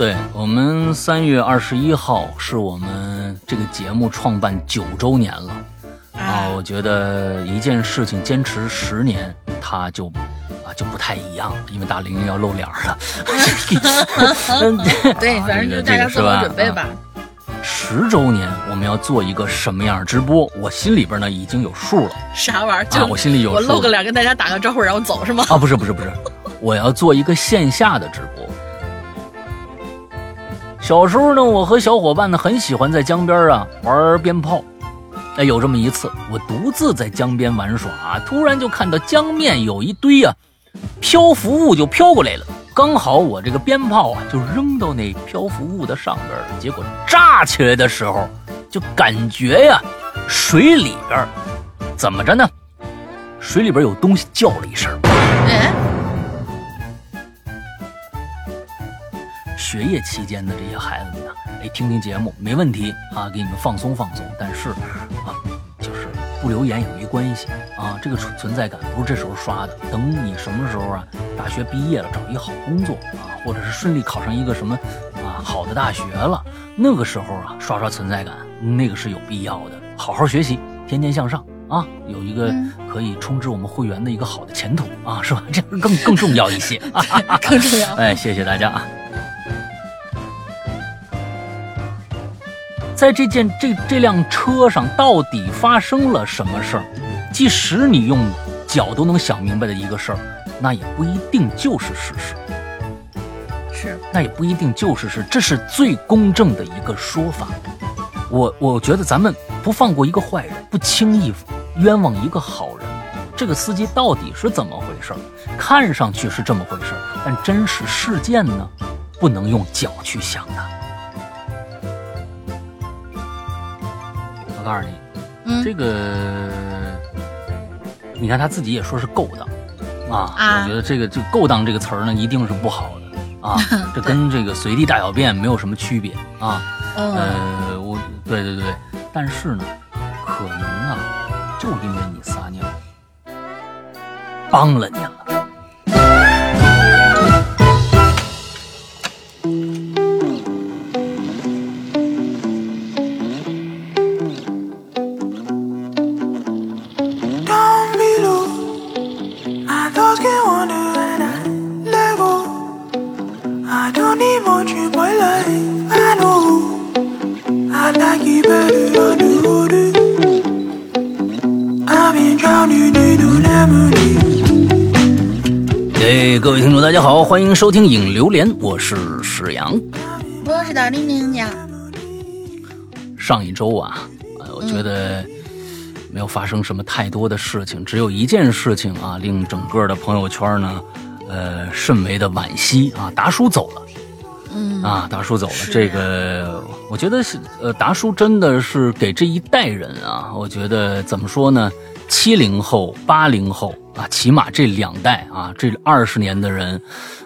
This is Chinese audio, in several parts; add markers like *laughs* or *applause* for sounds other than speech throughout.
对我们三月二十一号是我们这个节目创办九周年了啊！我觉得一件事情坚持十年，它就啊就不太一样，因为大玲玲要露脸了。*laughs* 对，*laughs* 反正就大家做好准备吧。十周年我们要做一个什么样直播？我心里边呢已经有数了。啥玩意儿？就我心里有数。我露个脸跟大家打个招呼，然后走是吗？啊，不是不是不是，我要做一个线下的直播。小时候呢，我和小伙伴呢很喜欢在江边啊玩鞭炮。哎，有这么一次，我独自在江边玩耍啊，突然就看到江面有一堆啊漂浮物就飘过来了。刚好我这个鞭炮啊就扔到那漂浮物的上边了，结果炸起来的时候，就感觉呀水里边怎么着呢？水里边有东西叫了一声。*laughs* 学业期间的这些孩子们呢，哎，听听节目没问题啊，给你们放松放松。但是啊，就是不留言也没关系啊，这个存存在感不是这时候刷的。等你什么时候啊，大学毕业了，找一好工作啊，或者是顺利考上一个什么啊好的大学了，那个时候啊，刷刷存在感，那个是有必要的。好好学习，天天向上啊，有一个可以充值我们会员的一个好的前途啊，是吧？这样更更重要一些，*laughs* 更重要。*laughs* 哎，谢谢大家啊。在这件这这辆车上到底发生了什么事儿？即使你用脚都能想明白的一个事儿，那也不一定就是事实。是，那也不一定就是事，这是最公正的一个说法。我我觉得咱们不放过一个坏人，不轻易冤枉一个好人。这个司机到底是怎么回事？看上去是这么回事，但真实事件呢？不能用脚去想的。我告诉你，这个，你看他自己也说是勾当，啊，我觉得这个这“勾当”这个词儿呢，一定是不好的啊，*laughs* 这跟这个随地大小便没有什么区别啊。呃，我，对对对，但是呢，可能啊，就因为你撒尿，帮了你了。各位听众，大家好，欢迎收听影榴莲，我是史阳，我是大玲玲呀。上一周啊，呃我觉得没有发生什么太多的事情，只有一件事情啊，令整个的朋友圈呢，呃，甚为的惋惜啊，达叔走了。嗯啊，达叔走了，这个我觉得是，呃，达叔真的是给这一代人啊，我觉得怎么说呢？七零后、八零后啊，起码这两代啊，这二十年的人，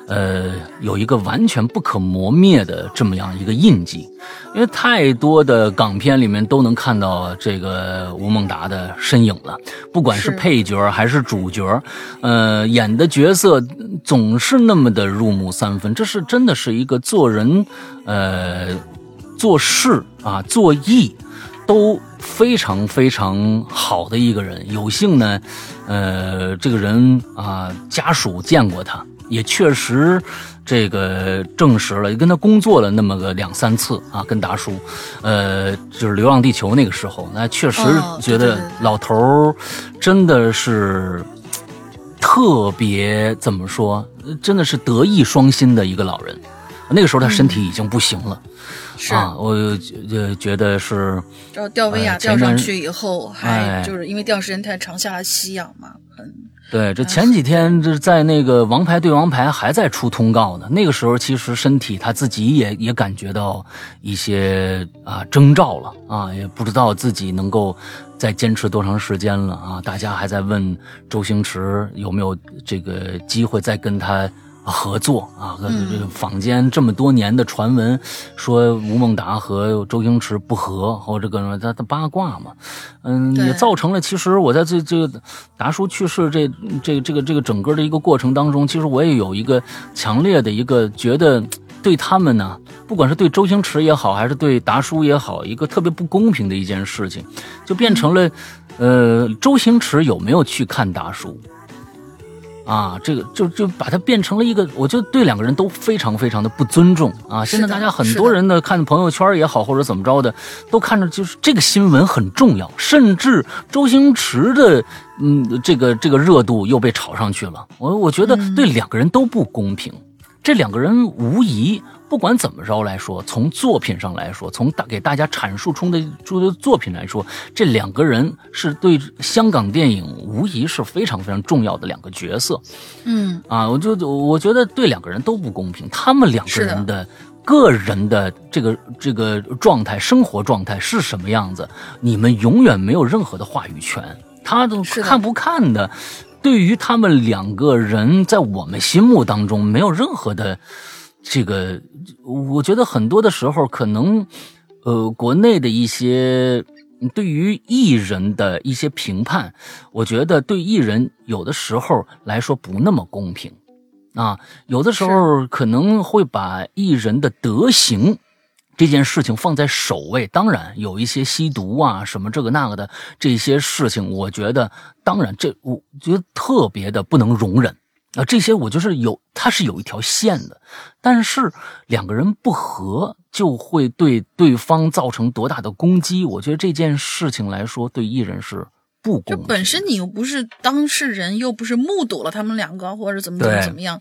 呃，有一个完全不可磨灭的这么样一个印记。因为太多的港片里面都能看到这个吴孟达的身影了，不管是配角还是主角，呃，演的角色总是那么的入木三分。这是真的是一个做人，呃，做事啊，做艺。都非常非常好的一个人，有幸呢，呃，这个人啊，家属见过他，也确实这个证实了，跟他工作了那么个两三次啊，跟达叔，呃，就是《流浪地球》那个时候，那确实觉得老头儿真的是特别怎么说，真的是德艺双馨的一个老人。那个时候他身体已经不行了。是啊，我就觉得是，然后吊威亚吊上去以后，还就是因为吊时间太长，下来吸氧嘛，很。对，这前几天这在那个《王牌对王牌》还在出通告呢。那个时候其实身体他自己也也感觉到一些啊征兆了啊，也不知道自己能够再坚持多长时间了啊。大家还在问周星驰有没有这个机会再跟他。合作啊，这个坊间这么多年的传闻，说吴孟达和周星驰不和，或者个什么，他他八卦嘛，嗯，也造成了。其实我在这这个达叔去世这这这个这个整个的一个过程当中，其实我也有一个强烈的一个觉得，对他们呢，不管是对周星驰也好，还是对达叔也好，一个特别不公平的一件事情，就变成了，呃，周星驰有没有去看达叔？啊，这个就就把它变成了一个，我觉得对两个人都非常非常的不尊重啊！现在大家很多人呢看朋友圈也好，或者怎么着的，都看着就是这个新闻很重要，甚至周星驰的嗯这个这个热度又被炒上去了。我我觉得对两个人都不公平，这两个人无疑。不管怎么着来说，从作品上来说，从大给大家阐述出的出的作品来说，这两个人是对香港电影无疑是非常非常重要的两个角色。嗯啊，我就我觉得对两个人都不公平。他们两个人的个人的这个这个状态、生活状态是什么样子，你们永远没有任何的话语权。他都看不看的，对于他们两个人，在我们心目当中没有任何的。这个，我觉得很多的时候，可能，呃，国内的一些对于艺人的一些评判，我觉得对艺人有的时候来说不那么公平，啊，有的时候可能会把艺人的德行这件事情放在首位。当然，有一些吸毒啊，什么这个那个的这些事情，我觉得，当然这我觉得特别的不能容忍。啊，这些我就是有，它是有一条线的，但是两个人不和就会对对方造成多大的攻击？我觉得这件事情来说，对艺人是不公。就本身你又不是当事人，又不是目睹了他们两个或者怎么怎么怎么样，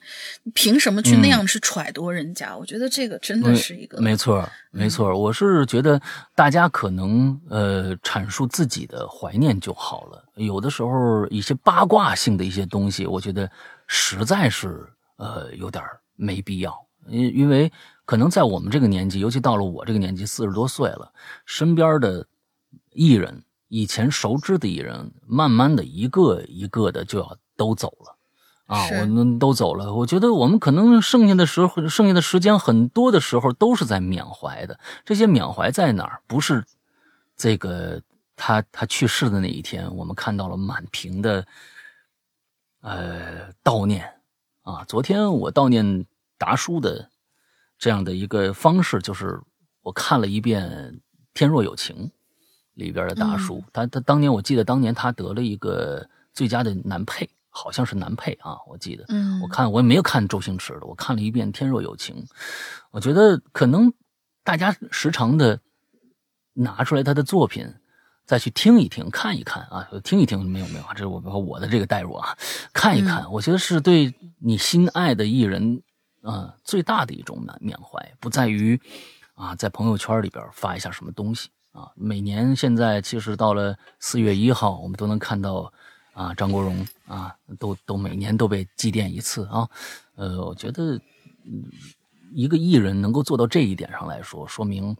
凭什么去那样去揣度人家？我觉得这个真的是一个没错，没错。我是觉得大家可能呃阐述自己的怀念就好了，有的时候一些八卦性的一些东西，我觉得。实在是呃有点没必要，因因为可能在我们这个年纪，尤其到了我这个年纪，四十多岁了，身边的艺人，以前熟知的艺人，慢慢的一个一个的就要都走了，啊，我们都走了。我觉得我们可能剩下的时候，剩下的时间很多的时候都是在缅怀的。这些缅怀在哪儿？不是这个他他去世的那一天，我们看到了满屏的。呃，悼念啊！昨天我悼念达叔的这样的一个方式，就是我看了一遍《天若有情》里边的达叔。他他当年我记得当年他得了一个最佳的男配，好像是男配啊，我记得。嗯，我看我也没有看周星驰的，我看了一遍《天若有情》，我觉得可能大家时常的拿出来他的作品。再去听一听，看一看啊，听一听没有没有啊，这是我我的这个代入啊，看一看，我觉得是对你心爱的艺人啊最大的一种缅缅怀，不在于啊在朋友圈里边发一下什么东西啊。每年现在其实到了四月一号，我们都能看到啊张国荣啊都都每年都被祭奠一次啊。呃，我觉得一个艺人能够做到这一点上来说，说明。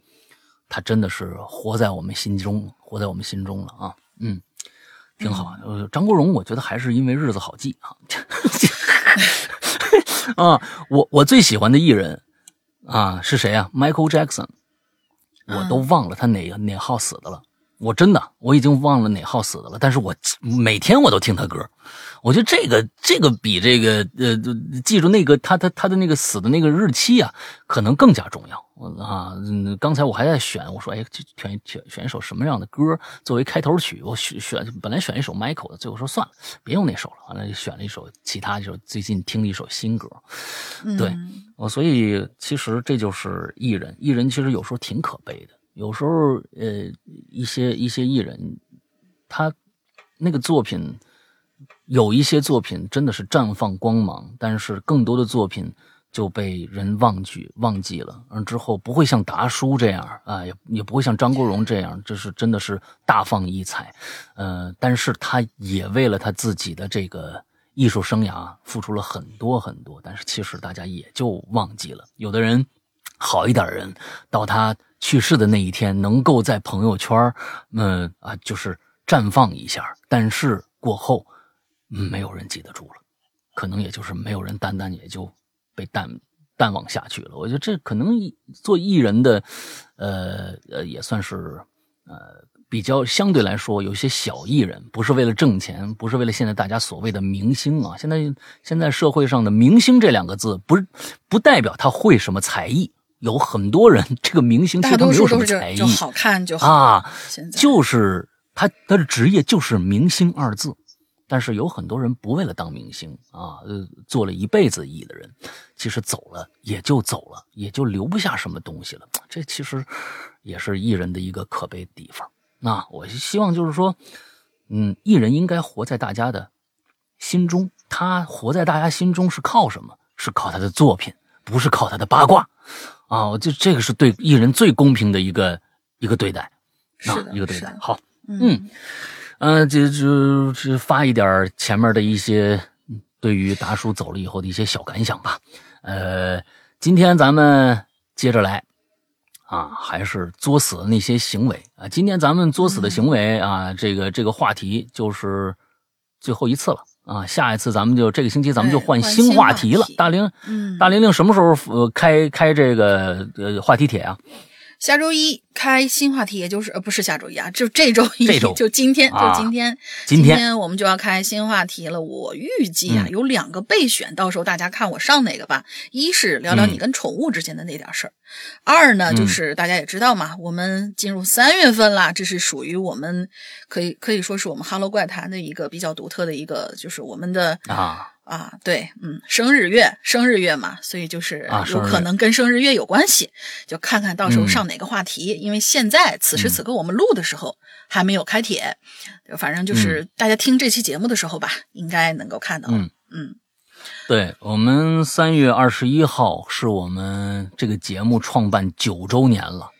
他真的是活在我们心中，活在我们心中了啊！嗯，挺好。呃，张国荣，我觉得还是因为日子好记啊。*laughs* 啊，我我最喜欢的艺人啊是谁啊？Michael Jackson，我都忘了他哪哪号死的了。我真的我已经忘了哪号死的了，但是我每天我都听他歌。我觉得这个这个比这个呃记住那个他他他的那个死的那个日期啊，可能更加重要我啊！刚才我还在选，我说哎，选选选一首什么样的歌作为开头曲？我选选本来选一首 Michael 的，最后说算了，别用那首了，完了就选了一首其他一首最近听的一首新歌。对，我所以其实这就是艺人，艺人其实有时候挺可悲的，有时候呃一些一些艺人他那个作品。有一些作品真的是绽放光芒，但是更多的作品就被人忘记忘记了，而之后不会像达叔这样啊，也也不会像张国荣这样，这是真的是大放异彩，呃，但是他也为了他自己的这个艺术生涯付出了很多很多，但是其实大家也就忘记了。有的人好一点人，到他去世的那一天，能够在朋友圈，嗯啊，就是绽放一下，但是过后。没有人记得住了，可能也就是没有人淡淡也就被淡淡忘下去了。我觉得这可能做艺人的，呃呃，也算是呃比较相对来说有些小艺人，不是为了挣钱，不是为了现在大家所谓的明星啊。现在现在社会上的明星这两个字，不是不代表他会什么才艺。有很多人，这个明星其实他没有什么才艺就好看就好。啊，现在就是他他的职业就是明星二字，但是有很多人不为了当明星啊，呃，做了一辈子艺的人，其实走了也就走了，也就留不下什么东西了。这其实也是艺人的一个可悲的地方。那我希望就是说，嗯，艺人应该活在大家的心中，他活在大家心中是靠什么？是靠他的作品，不是靠他的八卦啊！我就这个是对艺人最公平的一个一个对待。啊，是，一个对待。好，嗯，呃，就就就发一点前面的一些嗯对于达叔走了以后的一些小感想吧。呃，今天咱们接着来啊，还是作死的那些行为啊。今天咱们作死的行为啊，这个这个话题就是最后一次了啊。下一次咱们就这个星期咱们就换新话话题了题。大玲，嗯大玲玲什么时候呃开开这个呃话题帖啊？下周一开新话题，也就是呃不是下周一啊，就这周一，这周。*laughs* 就今天，啊就今天，今天。我们就要开新话题了。我预计啊，嗯。有两个备选，到时候大家看我上哪个吧。一是聊聊你嗯跟宠物之间的那点事儿，二呢就嗯是大家也知道嘛，我们进入三月份啦，这是属于我们可以可以说是我们哈喽怪谈的一个比较独特的一个，就是我们的啊，啊，对，嗯，生日月，生日月嘛，所以就是有可能跟生日月有关系，就看看到时候嗯上哪个话题。因为现在此时此刻我们录的时候还没有开帖，反正就是大家听这期节目的时候吧，应该能够看到。嗯嗯对我们三月二十一号是我们这个节目创办九周年了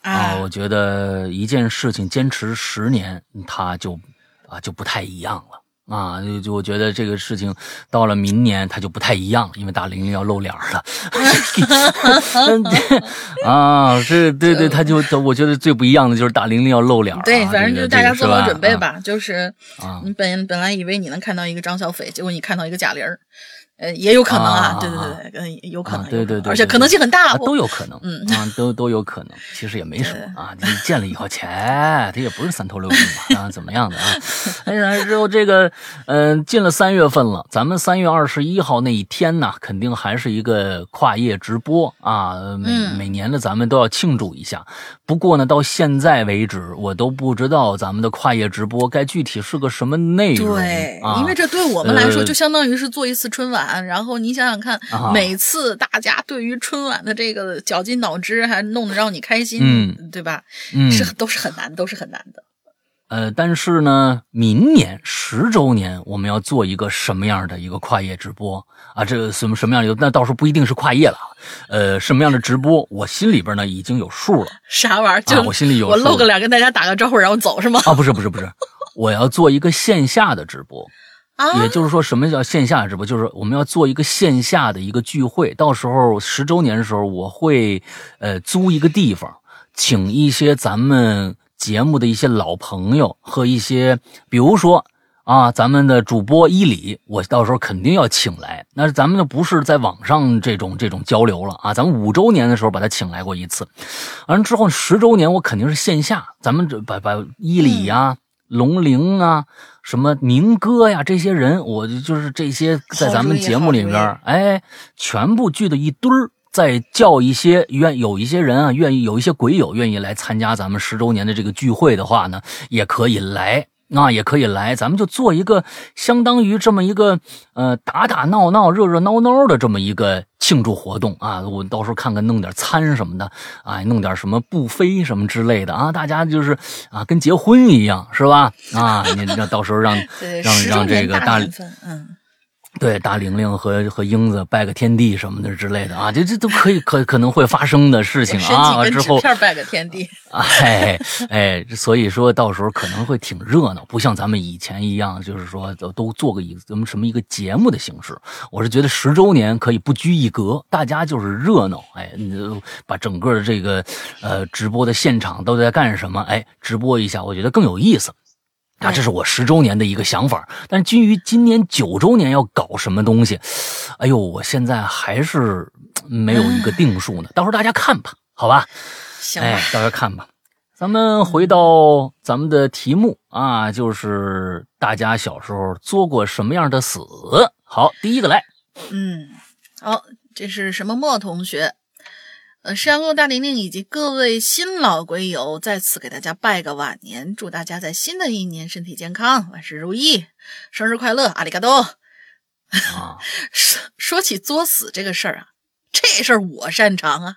啊！我觉得一件事情坚持十年，它就啊就不太一样了啊！就就我觉得这个事情到了明年它就不太一样了，因为大玲玲要露脸了。*laughs* 啊，是对对，他就我觉得最不一样的就是大玲玲要露脸。对，反正就是大家做好准备。吧。就是啊你本本来以为你能看到一个张小斐，结果你看到一个贾玲儿，呃，也有可能啊。啊对对对对，嗯，有可能，啊对对对而且可能性很大啊，。都有可能，嗯啊，都都有可能，其实也没什么啊。你见了以后，切，他也不是三头六臂嘛，啊，怎么样的啊？*laughs* 哎呀，之后这个，嗯、进了三月份了，咱们三月二十一号那一天呢，肯定还是一个跨业直播啊，每、嗯每年的咱们都要庆祝一下。不过呢，到现在为止，我都不知道咱们的跨业直播该具体是个什么内容，对，啊、因为这对我们来说，呃就相当于是做一次春晚。然后你想想看，啊每次大家对于春晚的这个绞尽脑汁，还弄得让你开心，嗯对吧？嗯是都是很难，都是很难的。呃，但是呢，明年十周年我们要做一个什么样的一个跨业直播啊？这个什么什么样的？那到时候不一定是跨业了，呃，什么样的直播，我心里边呢已经有数了啥玩意儿？就、啊。我心里有数我露个脸跟大家打个招呼，然后走是吗？啊，不是不是不是，我要做一个线下的直播。啊也就是说，什么叫线下直播？就是我们要做一个线下的一个聚会，到时候十周年的时候，我会呃租一个地方，请一些咱们节目的一些老朋友和一些，比如说啊，咱们的主播伊里，我到时候肯定要请来。那咱们就不是在网上这种这种交流了啊，咱们五周年的时候把他请来过一次，完了之后十周年我肯定是线下，咱们这把把伊里呀、龙玲啊。什么明哥呀，这些人，我就就是这些在咱们节目里边哎，全部聚到一堆儿，再叫一些愿有一些人啊，愿意有一些鬼友愿意来参加咱们十周年的这个聚会的话呢，也可以来。那也可以来，咱们就做一个相当于这么一个呃打打闹闹、热热闹闹的这么一个庆祝活动啊！我到时候看看弄点餐什么的啊，弄点什么布飞什么之类的啊，大家就是啊跟结婚一样是吧？啊，你让到时候让，*laughs* 让让这个大，嗯，对大玲玲和和英子拜个天地什么的之类的啊，这这都可以可可能会发生的事情申啊。之后拜个天地。哎哎，所以说到时候可能会挺热闹，不像咱们以前一样，就是说都都做个一咱们什么一个节目的形式。我是觉得十周年可以不拘一格，大家就是热闹，哎，你就把整个的这个呃直播的现场都在干什么，哎，直播一下，我觉得更有意思。啊，这是我十周年的一个想法，但是基于今年九周年要搞什么东西，哎呦，我现在还是没有一个定数呢。到时候大家看吧，好吧？行吧哎，到时候看吧。咱们回到咱们的题目啊，就是大家小时候作过什么样的死？好，第一个来，嗯，好，这是什么莫同学？呃，山羊大玲玲以及各位新老鬼友在此给大家拜个晚年，祝大家在新的一年身体健康，万事如意，生日快乐，阿里嘎多。啊，*laughs* 说说起作死这个事儿啊，这事儿我擅长啊，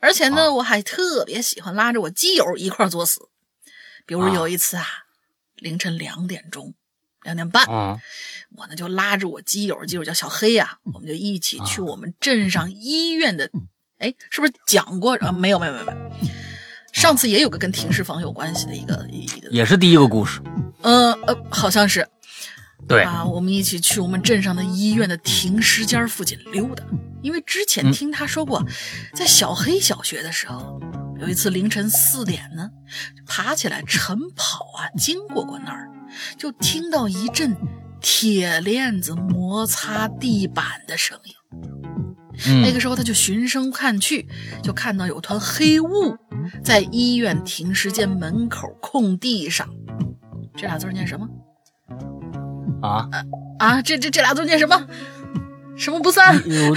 而且呢，我还特别喜欢拉着我基友一块儿作死。比如有一次啊，凌晨两点钟、两点半，我呢就拉着我基友，基友叫小黑呀，我们就一起去我们镇上医院的。哎，是不是讲过啊？没有，没有，没有，没有。上次也有个跟停尸房有关系的一个一个，也是第一个故事。呃呃，好像是。对啊，我们一起去我们镇上的医院的停尸间附近溜达，因为之前听他说过，在小黑小学的时候，有一次凌晨四点呢，爬起来晨跑啊，经过过那儿，就听到一阵铁链子摩擦地板的声音。那个时候，他就循声看去，就看到有团黑雾在医院停尸间门口空地上。这俩字念什么？啊啊！这这这俩字念什么？什么不散？有，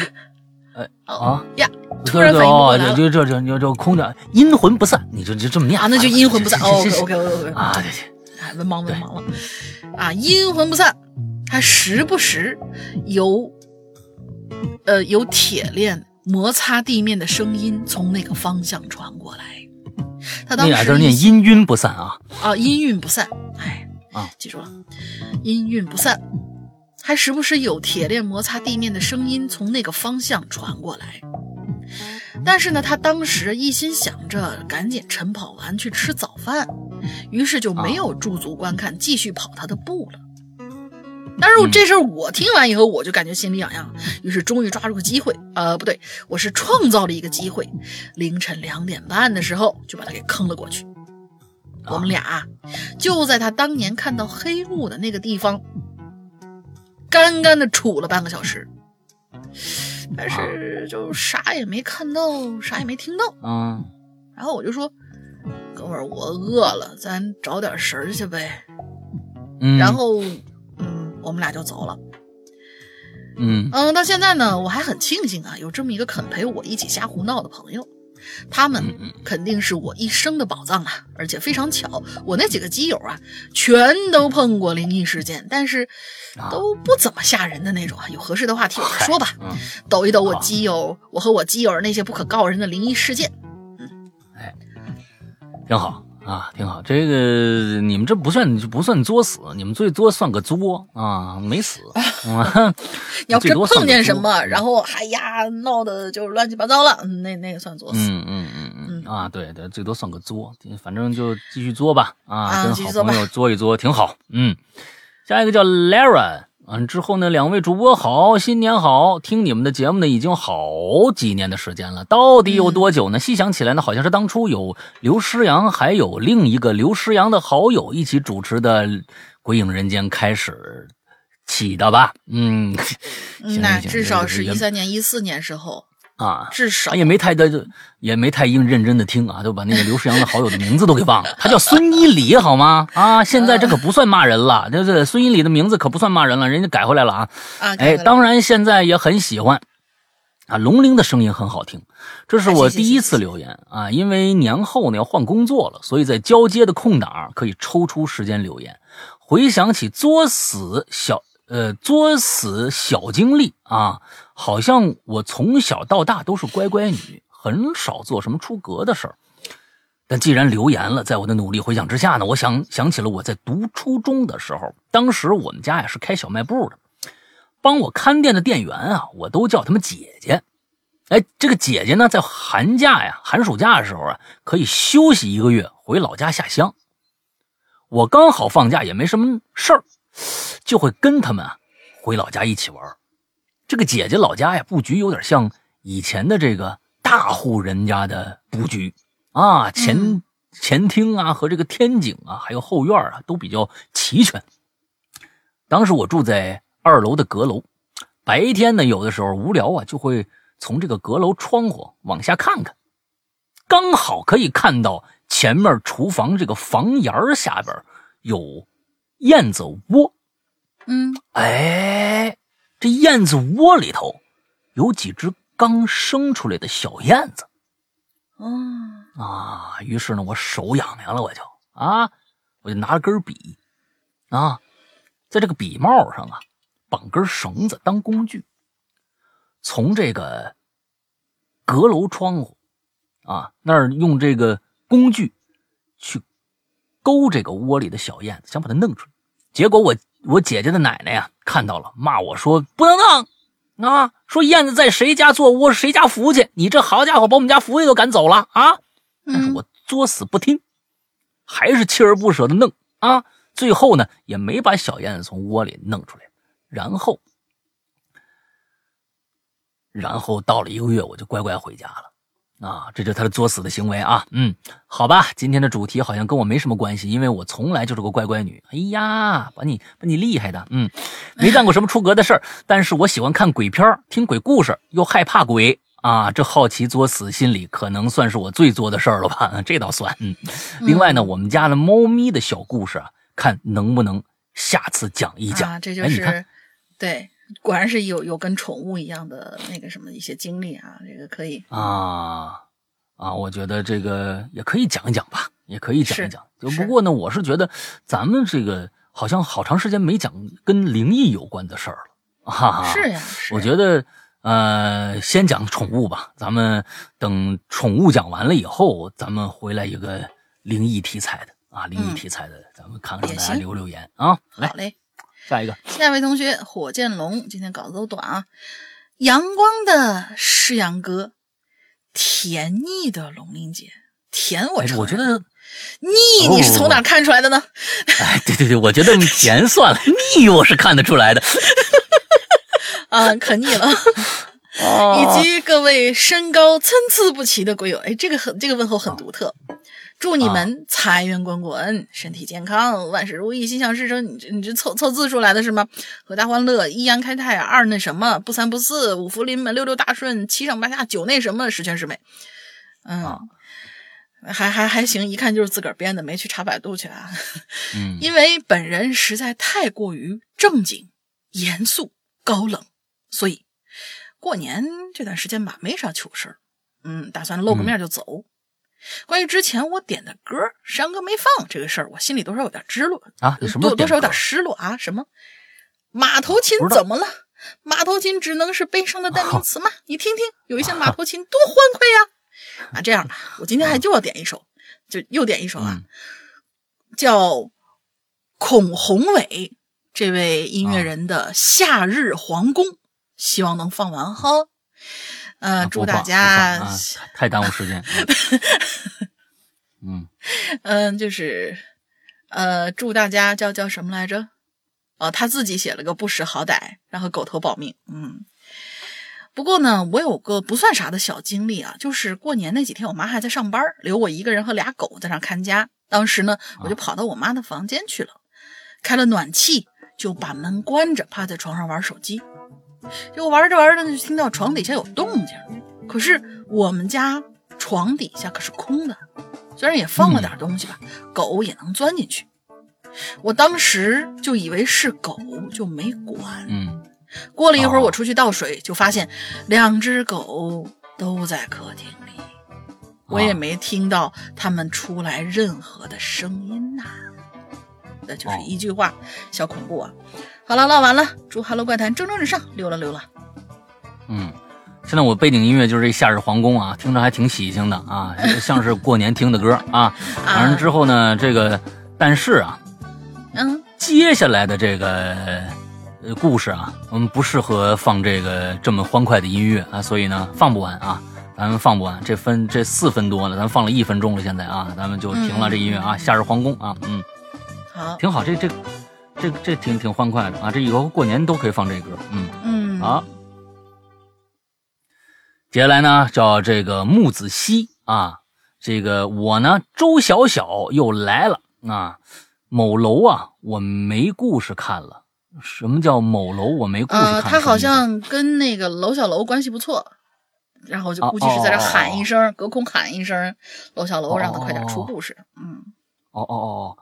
呃啊呀！突然反应过来了，就这这这这空着，阴魂不散。你就就这么念啊？那就阴魂不散。OK OK OK。啊对对，哎，文盲文盲了啊！阴魂不散，还时不时有。呃，有铁链摩擦地面的声音从那个方向传过来。他当时那俩字念阴晕不散啊啊，阴晕不散。哎啊，记住了，阴晕不散，还时不时有铁链摩擦地面的声音从那个方向传过来。但是呢，他当时一心想着赶紧晨跑完去吃早饭，于是就没有驻足观看，继续跑他的步了。但是这事儿我听完以后，我就感觉心里痒痒，于是终于抓住个机会，呃，不对，我是创造了一个机会，凌晨两点半的时候就把他给坑了过去。我们俩就在他当年看到黑幕的那个地方，干干的杵了半个小时，但是就啥也没看到，啥也没听到。嗯，然后我就说，哥们儿，我饿了，咱找点食儿去呗。嗯，然后。我们俩就走了，嗯嗯，到现在呢，我还很庆幸啊，有这么一个肯陪我一起瞎胡闹的朋友，他们肯定是我一生的宝藏啊！而且非常巧，我那几个基友啊，全都碰过灵异事件，但是都不怎么吓人的那种啊。有合适的话题我再说吧，抖一抖我基友，我和我基友那些不可告人的灵异事件，嗯，哎，挺好。啊，挺好。这个你们这不算不算作死，你们最多算个作啊，没死。*laughs* *laughs* 你要真碰见什么，然后哎呀闹的就乱七八糟了，那那个算作死。嗯嗯嗯嗯啊，对对，最多算个作，反正就继续作吧。啊，跟好朋友作一作挺好。嗯，下一个叫 Lara。嗯，之后呢？两位主播好，新年好！听你们的节目呢，已经好几年的时间了，到底有多久呢？细想起来呢，好像是当初有刘诗阳，还有另一个刘诗阳的好友一起主持的《鬼影人间》开始起的吧？嗯，*laughs* 那至少是一三年、一四年时候。啊，至少也没太的，也没太硬认真的听啊，就把那个刘世阳的好友的名字都给忘了。他叫孙一礼，好吗？啊，现在这可不算骂人了，这这孙一礼的名字可不算骂人了，人家改回来了啊。啊，哎，当然现在也很喜欢啊，龙玲的声音很好听。这是我第一次留言啊，因为年后呢要换工作了，所以在交接的空档可以抽出时间留言。回想起作死小。呃，作死小经历啊，好像我从小到大都是乖乖女，很少做什么出格的事儿。但既然留言了，在我的努力回想之下呢，我想想起了我在读初中的时候，当时我们家呀是开小卖部的，帮我看店的店员啊，我都叫他们姐姐。哎，这个姐姐呢，在寒假呀、寒暑假的时候啊，可以休息一个月，回老家下乡。我刚好放假，也没什么事儿。就会跟他们啊回老家一起玩。这个姐姐老家呀布局有点像以前的这个大户人家的布局啊，前前厅啊和这个天井啊还有后院啊都比较齐全。当时我住在二楼的阁楼，白天呢有的时候无聊啊就会从这个阁楼窗户往下看看，刚好可以看到前面厨房这个房檐下边有。燕子窝，嗯，哎，这燕子窝里头有几只刚生出来的小燕子，哦，啊，于是呢，我手痒痒了，我就啊，我就拿了根笔啊，在这个笔帽上啊绑根绳子当工具，从这个阁楼窗户啊那儿用这个工具去勾这个窝里的小燕子，想把它弄出来。结果我我姐姐的奶奶呀看到了，骂我说不能弄啊，说燕子在谁家做窝，谁家福去。你这好家伙，把我们家福气都赶走了啊！但是我作死不听，还是锲而不舍的弄啊。最后呢，也没把小燕子从窝里弄出来。然后，然后到了一个月，我就乖乖回家了。啊，这就是他的作死的行为啊。嗯，好吧，今天的主题好像跟我没什么关系，因为我从来就是个乖乖女。哎呀，把你把你厉害的，嗯，没干过什么出格的事儿，但是我喜欢看鬼片听鬼故事，又害怕鬼啊。这好奇作死心理可能算是我最作的事儿了吧？这倒算。嗯，另外呢，我们家的猫咪的小故事啊，看能不能下次讲一讲。啊，这就哎你看是对，果然是有有跟宠物一样的那个什么一些经历啊，这个可以。啊啊，我觉得这个也可以讲一讲吧，也可以讲一讲。就不过呢，我是觉得咱们这个好像好长时间没讲跟灵异有关的事儿了，哈哈。是呀，我觉得呃，先讲宠物吧，咱们等宠物讲完了以后，咱们回来一个灵异题材的啊，灵异嗯题材的，咱们看看大家留留言啊。来好嘞。下一个，下一位同学，火箭龙，今天稿子都短啊。阳光的诗阳哥，甜腻的龙玲姐，甜我哎承认我觉得，腻你是从哪看出来的呢？哎，对对对，我觉得甜算了，*laughs* 腻我是看得出来的。*laughs* 啊，可腻了。以及各位身高参差不齐的鬼友，哎，这个很这个问候很独特。祝你们财源滚滚，身体健康，万事如意，心想事成。你这你这凑凑字数来的是吗？阖家欢乐，一阳开泰，二那什么，不三不四，五福临门，六六大顺，七上八下，九那什么，十全十美。嗯，啊还还还行，一看就是自个儿编的，没去查百度去啊。嗯，*laughs* 因为本人实在太过于正经、严肃、高冷，所以过年这段时间吧，没啥糗事儿。嗯，打算露个面就走。关于之前我点的歌，山哥没放这个事儿，我心里多少有点失落啊多多少有点歌失落啊？什么？马头琴怎么了？马头琴只能是悲伤的代名词吗？你听听，有一些马头琴多欢快呀！啊，这样吧，我今天还就要点一首，就又点一首啊，嗯叫孔宏伟这位音乐人的《夏日皇宫》，希望能放完哈。呃，祝大家，啊，太耽误时间。*laughs* 嗯，嗯、就是，呃，祝大家叫叫什么来着？哦，他自己写了个不识好歹，然后狗头保命。嗯，不过呢，我有个不算啥的小经历啊，就是过年那几天，我妈还在上班，留我一个人和俩狗在那看家。当时呢，我就跑到我妈的房间去了，开了暖气，就把门关着，趴在床上玩手机。结果玩着玩着呢，就听到床底下有动静，可是我们家床底下可是空的，虽然也放了点东西吧，狗也能钻进去。我当时就以为是狗，就没管。嗯，过了一会儿，哦。我出去倒水，就发现两只狗都在客厅里，我也没听到它们出来任何的声音呐、那就是哦。一句话，小恐怖啊！好了，唠完了，祝《Hello 怪谈》蒸蒸日上，溜了溜了。嗯，现在我背景音乐就是这《夏日皇宫》啊，听着还挺喜庆的啊，*laughs* 像是过年听的歌啊。完了之后呢，这个但是啊，嗯，接下来的这个呃故事啊，我们不适合放这个这么欢快的音乐啊，所以呢放不完啊，咱们放不完。这分这四分多呢，咱们放了一分钟了，现在啊，咱们就停了这音乐啊，夏日皇宫》啊，嗯，好，挺好，这这这这挺挺欢快的啊，这以后过年都可以放这歌，嗯。嗯，好，接下来呢，叫这个木子熙啊，这个我呢，周小小又来了啊。某楼啊，我没故事看了。什么叫某楼我没故事看？呃，他好像跟那个楼小楼关系不错，然后就哦估计是在这哦哦喊一声，隔空喊一声，楼小楼哦让他快点出哦故事。嗯，哦哦哦，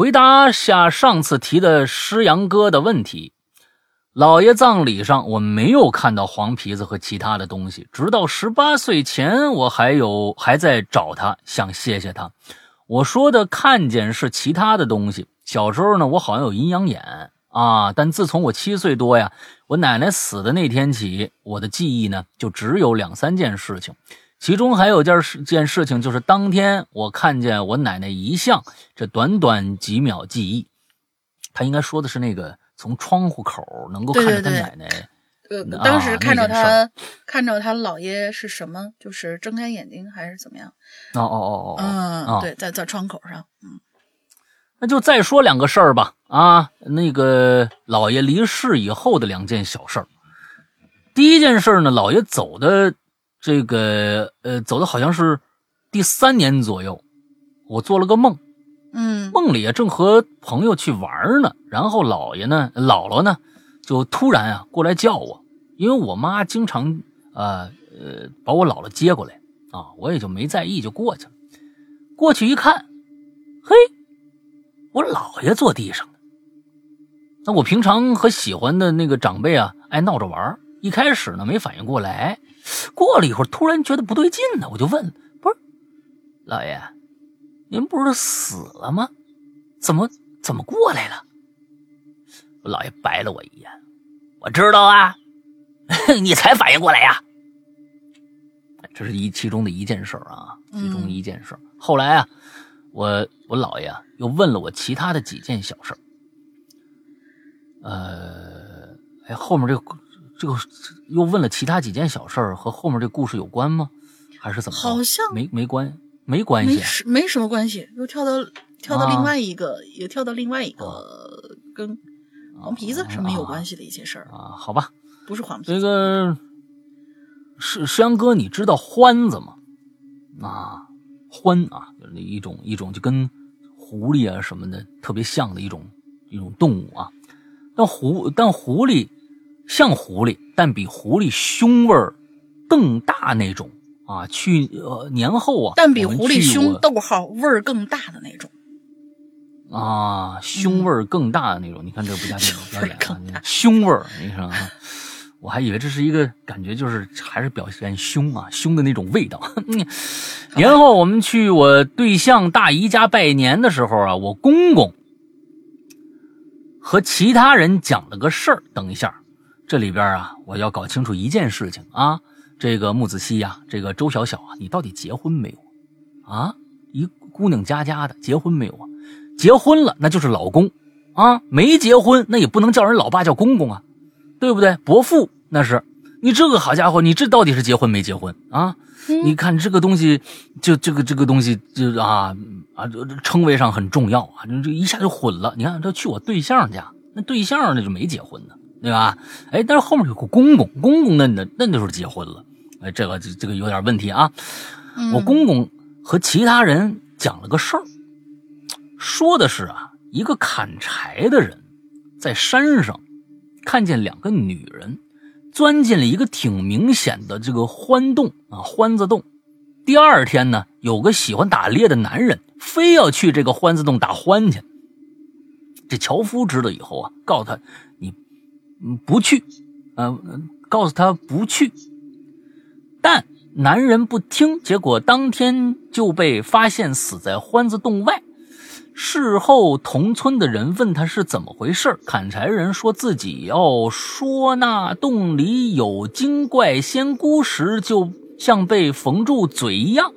回答下上次提的诗阳哥的问题。姥爷葬礼上我没有看到黄皮子和其他的东西，直到十八岁前，我还有还在找他，想谢谢他。我说的看见是其他的东西。小时候呢，我好像有阴阳眼啊，但自从我七岁多呀，我奶奶死的那天起，我的记忆呢就只有两三件事情，其中还有件事件事情就是当天我看见我奶奶遗像，这短短几秒记忆，他应该说的是那个。从窗户口能够看着他奶奶，呃，当时看着他，看着他姥爷是什么？就是睁开眼睛还是怎么样？哦哦哦哦，嗯，对，在在窗口上，嗯，那就再说两个事儿吧。啊，那个姥爷离世以后的两件小事儿。第一件事呢，姥爷走的这个，呃，走的好像是第三年左右，我做了个梦。嗯，梦里啊正和朋友去玩呢，然后姥爷呢、姥姥呢，就突然啊过来叫我，因为我妈经常呃呃把我姥姥接过来啊，我也就没在意，就过去了。过去一看，嘿，我姥爷坐地上呢。那我平常和喜欢的那个长辈啊爱闹着玩，一开始呢没反应过来，过了一会儿突然觉得不对劲呢，我就问，不是，老爷。您不是死了吗？怎么怎么过来了？我姥爷白了我一眼，我知道啊，*laughs* 你才反应过来呀。这是一其中的一件事啊，其中一件事。后来啊，我我姥爷啊又问了我其他的几件小事呃，哎，后面这个这个又问了其他几件小事和后面这故事有关吗？还是怎么？好像没没关。没关系，没没什么关系，又跳到跳到另外一个，也跳到另外一个跟黄皮子什么有关系的一些事儿啊？好吧，不是黄皮子。这个是石阳哥，你知道獾子吗？啊，獾啊，一种一种就跟狐狸啊什么的特别像的一种一种动物啊。但狐但狐狸像狐狸，但比狐狸凶味儿更大那种。啊，去呃年后啊，但比狐狸凶，逗号味儿更大的那种。啊，凶味儿更大的那种。你看这不加电影表演啊，凶味儿，你说，我还以为这是一个感觉，就是还是表现凶啊，凶的那种味道。*laughs* 年后我们去我对象大姨家拜年的时候啊，我公公和其他人讲了个事儿。等一下，这里边啊，我要搞清楚一件事情啊。这个木子熙呀，这个周小小啊，你到底结婚没有啊？一姑娘家家的，结婚没有啊？结婚了那就是老公啊，没结婚那也不能叫人老爸叫公公啊，对不对？伯父那是你这个好家伙，你这到底是结婚没结婚啊？你看这个东西，就这个这个东西就啊啊，称谓上很重要啊，这一下就混了。你看这去我对象家，那对象那就没结婚呢，对吧？哎，但是后面有个公公，公公那那那就是结婚了。哎，这个这这个有点问题啊！我公公和其他人讲了个事儿，说的是啊，一个砍柴的人在山上看见两个女人钻进了一个挺明显的这个欢洞啊，欢子洞。第二天呢，有个喜欢打猎的男人非要去这个欢子洞打欢去。这樵夫知道以后啊，告诉他你不去，嗯，告诉他不去。但男人不听，结果当天就被发现死在欢子洞外。事后，同村的人问他是怎么回事，砍柴人说自己要说那洞里有精怪仙姑时，就像被缝住嘴一样。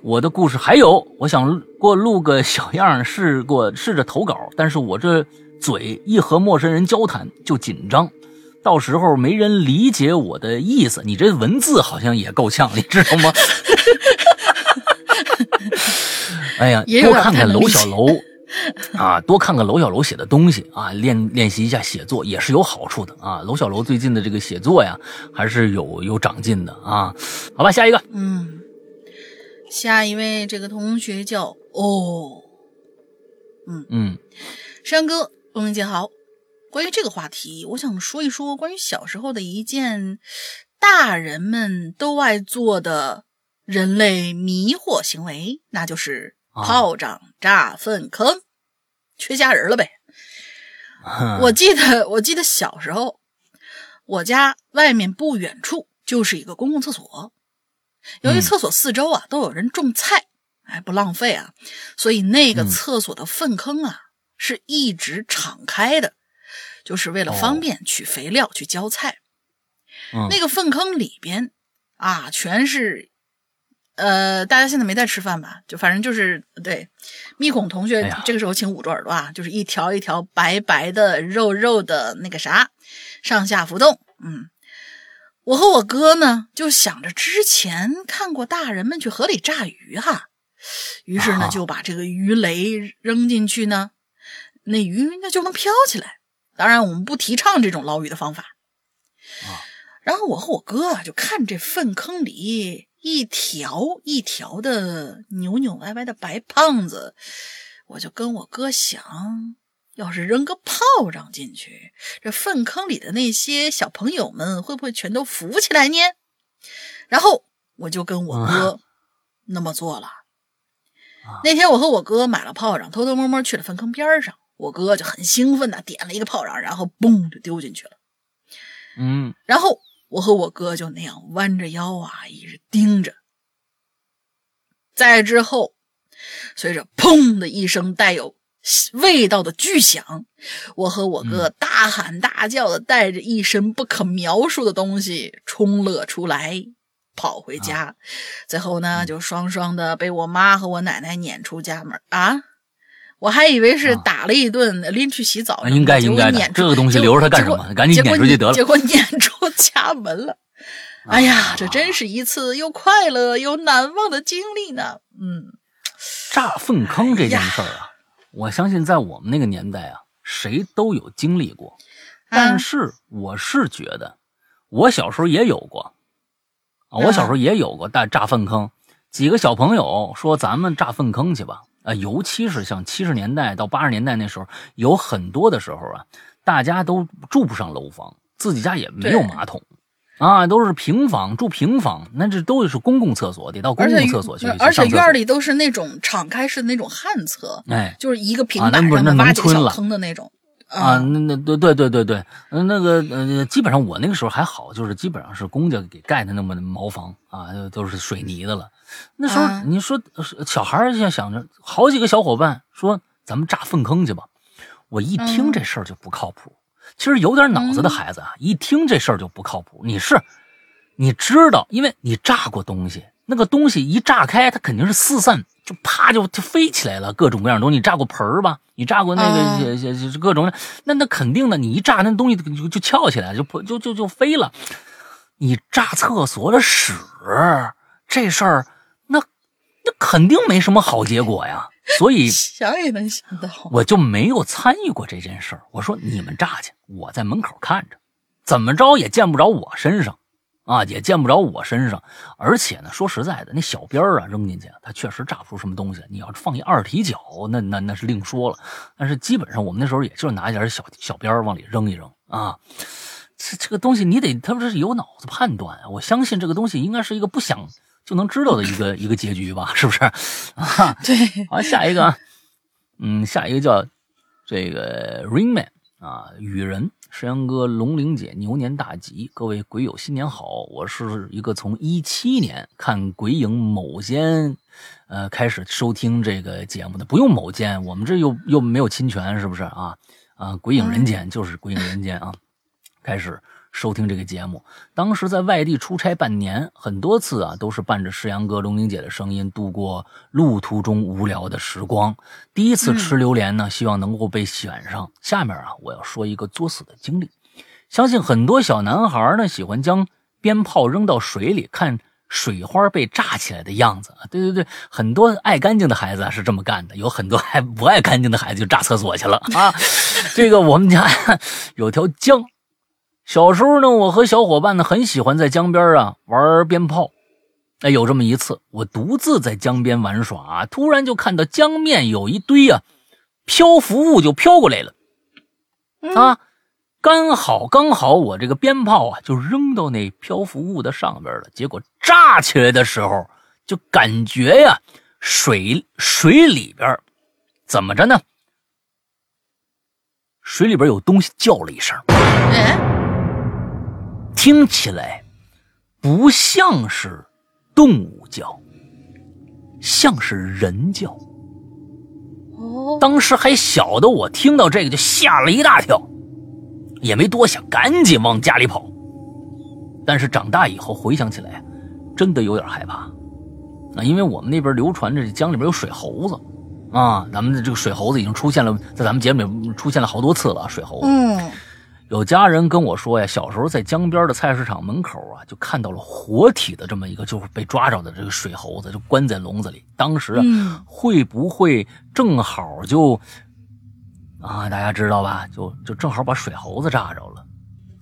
我的故事还有，我想过录个小样，试过试着投稿，但是我这嘴一和陌生人交谈就紧张。到时候没人理解我的意思，你这文字好像也够呛，你知道吗？*laughs* 哎呀，多看看楼小楼啊，多看看楼小楼写的东西啊，练练习一下写作也是有好处的啊。楼小楼最近的这个写作呀，还是有有长进的啊。好吧，下一个，嗯，下一位这个同学叫哦，嗯嗯，山哥，龙明姐好。关于这个话题，我想说一说关于小时候的一件大人们都爱做的人类迷惑行为，那就是炮仗炸粪坑，缺家人了呗。我记得，我记得小时候，我家外面不远处就是一个公共厕所。由于厕所四周啊都有人种菜，哎，不浪费啊，所以那个厕所的粪坑啊是一直敞开的，就是为了方便取肥料去浇菜。那个粪坑里边啊，全是。呃，大家现在没在吃饭吧？就反正就是对，密孔同学这个时候请捂住耳朵啊，就是一条一条白白的肉肉的那个啥，上下浮动。嗯，我和我哥呢就想着之前看过大人们去河里炸鱼哈，于是呢就把这个鱼雷扔进去呢，那鱼那就能飘起来。当然我们不提倡这种捞鱼的方法。啊，然后我和我哥啊就看这粪坑里。一条一条的扭扭歪歪的白胖子，我就跟我哥想，要是扔个炮仗进去，这粪坑里的那些小朋友们会不会全都浮起来呢？然后我就跟我哥那么做了。那天我和我哥买了炮仗，偷偷摸摸去了粪坑边上，我哥就很兴奋的点了一个炮仗，然后嘣就丢进去了。嗯，然后。我和我哥就那样弯着腰啊，一直盯着。再之后，随着“砰”的一声带有味道的巨响，我和我哥大喊大叫的，带着一身不可描述的东西冲了出来，跑回家。最后呢，就双双的被我妈和我奶奶撵出家门啊！我还以为是打了一顿，拎去洗澡。应该应该的，这个东西留着它干什么？赶紧撵出去得了。结果撵出家门了。哎呀，这真是一次又快乐又难忘的经历呢。嗯，炸粪坑这件事儿啊，我相信在我们那个年代啊，谁都有经历过。但是我是觉得，我小时候也有过啊，我小时候也有过大炸粪坑。几个小朋友说：“咱们炸粪坑去吧。”啊，尤其是像七十年代到八十年代那时候，有很多的时候啊，大家都住不上楼房，自己家也没有马桶，啊，都是平房，住平房，那这都是公共厕所，得到公共厕所去而且院里都是那种敞开式的那种旱厕，哎，就是一个平板上面挖几个小坑的那种。啊，那那对对对对对，嗯，那个呃，基本上我那个时候还好，就是基本上是公家给盖的那么茅房啊，都是水泥的了。那时候你说小孩儿想想着，好几个小伙伴说咱们炸粪坑去吧，我一听这事儿就不靠谱。其实有点脑子的孩子啊，一听这事儿就不靠谱。你是你知道，因为你炸过东西。那个东西一炸开，它肯定是四散，就啪就就飞起来了，各种各样的东西。你炸过盆儿吧？你炸过那个些些各种，那那肯定的。你一炸，那东西就就翘起来，就就就就飞了。你炸厕所的屎，这事儿，那那肯定没什么好结果呀。所以 *laughs* 想也能想到，我就没有参与过这件事儿。我说你们炸去，我在门口看着，怎么着也见不着我身上。啊，也见不着我身上，而且呢，说实在的，那小鞭儿啊扔进去，它确实炸不出什么东西。你要是放一二踢脚，那那那是另说了。但是基本上我们那时候也就是拿一点小小鞭儿往里扔一扔啊。这这个东西你得，他不是有脑子判断啊。我相信这个东西应该是一个不想就能知道的一个一个结局吧，是不是？*laughs* 啊，对。好，下一个，嗯，下一个叫这个 Rainman 啊，雨人。石阳哥、龙玲姐，牛年大吉！各位鬼友新年好！我是一个从一七年看鬼影某间，呃，开始收听这个节目的，不用某间，我们这又又没有侵权，是不是啊？啊，鬼影人间就是鬼影人间啊，开始。收听这个节目，当时在外地出差半年，很多次啊都是伴着石阳哥、龙玲姐的声音度过路途中无聊的时光。第一次吃榴莲呢，希望能够被选上。下面啊，我要说一个作死的经历。相信很多小男孩呢喜欢将鞭炮扔到水里，看水花被炸起来的样子啊。对对对，很多爱干净的孩子是这么干的，有很多还不爱干净的孩子就炸厕所去了啊。这个我们家有条江。小时候呢，我和小伙伴呢很喜欢在江边啊玩鞭炮。那，有这么一次，我独自在江边玩耍，啊突然就看到江面有一堆啊漂浮物就飘过来了。啊，刚好刚好我这个鞭炮啊就扔到那漂浮物的上边了。结果炸起来的时候，就感觉呀水水里边怎么着呢？水里边有东西叫了一声，哎，听起来不像是动物叫，像是人叫。哦，当时还小的我听到这个就吓了一大跳，也没多想，赶紧往家里跑。但是长大以后回想起来，真的有点害怕。啊，因为我们那边流传着江里边有水猴子，啊，咱们的这个水猴子已经出现了，在咱们节目里出现了好多次了。水猴子，嗯，有家人跟我说呀，小时候在江边的菜市场门口啊，就看到了活体的这么一个，就是被抓着的这个水猴子，就关在笼子里。当时啊，嗯会不会正好就啊，大家知道吧？就就正好把水猴子炸着了。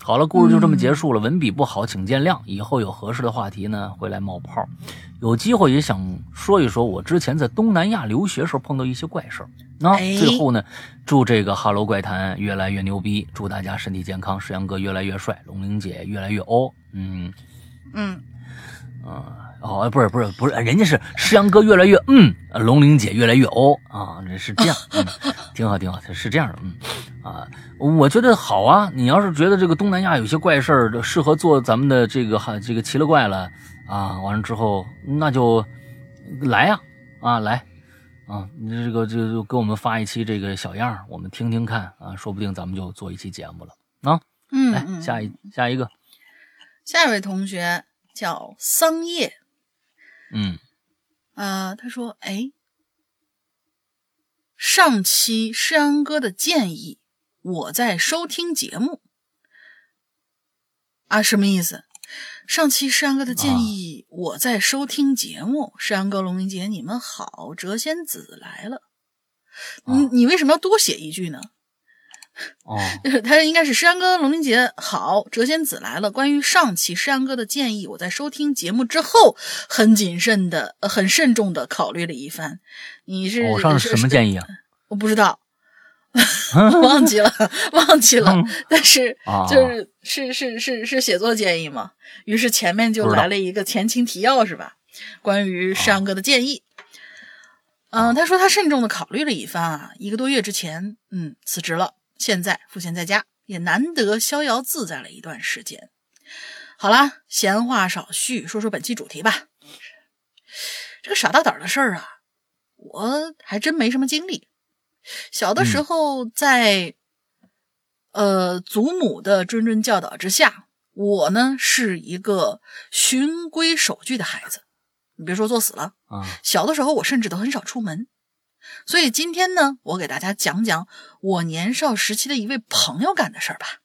好了，故事就这么结束了。文笔不好，请见谅。以后有合适的话题呢，会来冒泡。有机会也想说一说我之前在东南亚留学时候碰到一些怪事儿。那、哎最后呢，祝这个哈喽怪谈越来越牛逼，祝大家身体健康，石阳哥越来越帅，龙玲姐越来越欧。嗯嗯，嗯。哦，不是不是不是，人家是石阳哥越来越嗯，龙玲姐越来越欧啊，这是这样，嗯，*laughs* 挺好挺好，是这样的，嗯啊，我觉得好啊。你要是觉得这个东南亚有些怪事儿适合做咱们的这个哈这个奇了怪了啊，完了之后那就来呀啊来啊，你这个就就给我们发一期这个小样儿我们听听看啊，说不定咱们就做一期节目了啊。来嗯来，下一下一个，下一位同学叫桑叶，嗯呃，他说：“哎，上期诗安哥的建议，我在收听节目啊，什么意思？上期诗安哥的建议，我在收听节目。诗安哥、龙玲姐，你们好，谪仙子来了。你啊你为什么要多写一句呢？哦 *laughs* 他应该是诗安哥、龙玲姐好，谪仙子来了。关于上期诗安哥的建议，我在收听节目之后，很谨慎的、呃很慎重的考虑了一番。你是我上次什么？建议啊？我不知道，*laughs* 忘记了，*laughs* 忘记了。嗯但是啊就是是是是是写作建议嘛，于是前面就来了一个前情提要，是吧？关于山哥的建议。嗯，他说他慎重的考虑了一番啊，一个多月之前，嗯，辞职了，现在赋闲在家，也难得逍遥自在了一段时间。好啦，闲话少叙，说说本期主题吧。这个傻大胆的事儿啊，我还真没什么经历。小的时候在，呃祖母的谆谆教导之下，我呢是一个循规守矩的孩子。你别说作死了，啊小的时候我甚至都很少出门。所以今天呢，我给大家讲讲我年少时期的一位朋友干的事儿吧。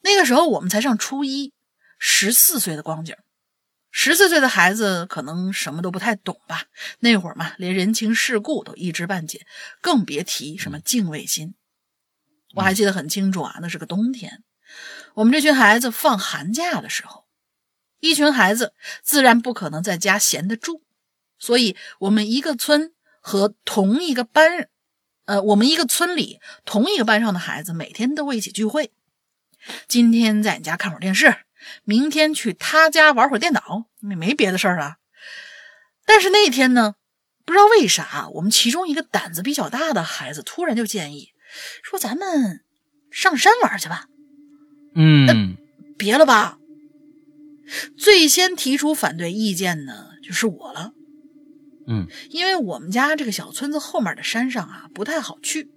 那个时候我们才上初一，十四岁的光景。十四岁的孩子可能什么都不太懂吧？那会儿嘛，连人情世故都一知半解，更别提什么敬畏心。我还记得很清楚啊，那是个冬天，我们这群孩子放寒假的时候，一群孩子自然不可能在家闲得住，所以我们一个村和同一个班，呃，我们一个村里同一个班上的孩子每天都会一起聚会。今天在你家看会儿电视，明天去他家玩会儿电脑，没没别的事儿了。但是那天呢，不知道为啥，我们其中一个胆子比较大的孩子突然就建议说：“咱们上山玩去吧。”嗯别了吧！最先提出反对意见呢，就是我了。嗯因为我们家这个小村子后面的山上啊不太好去。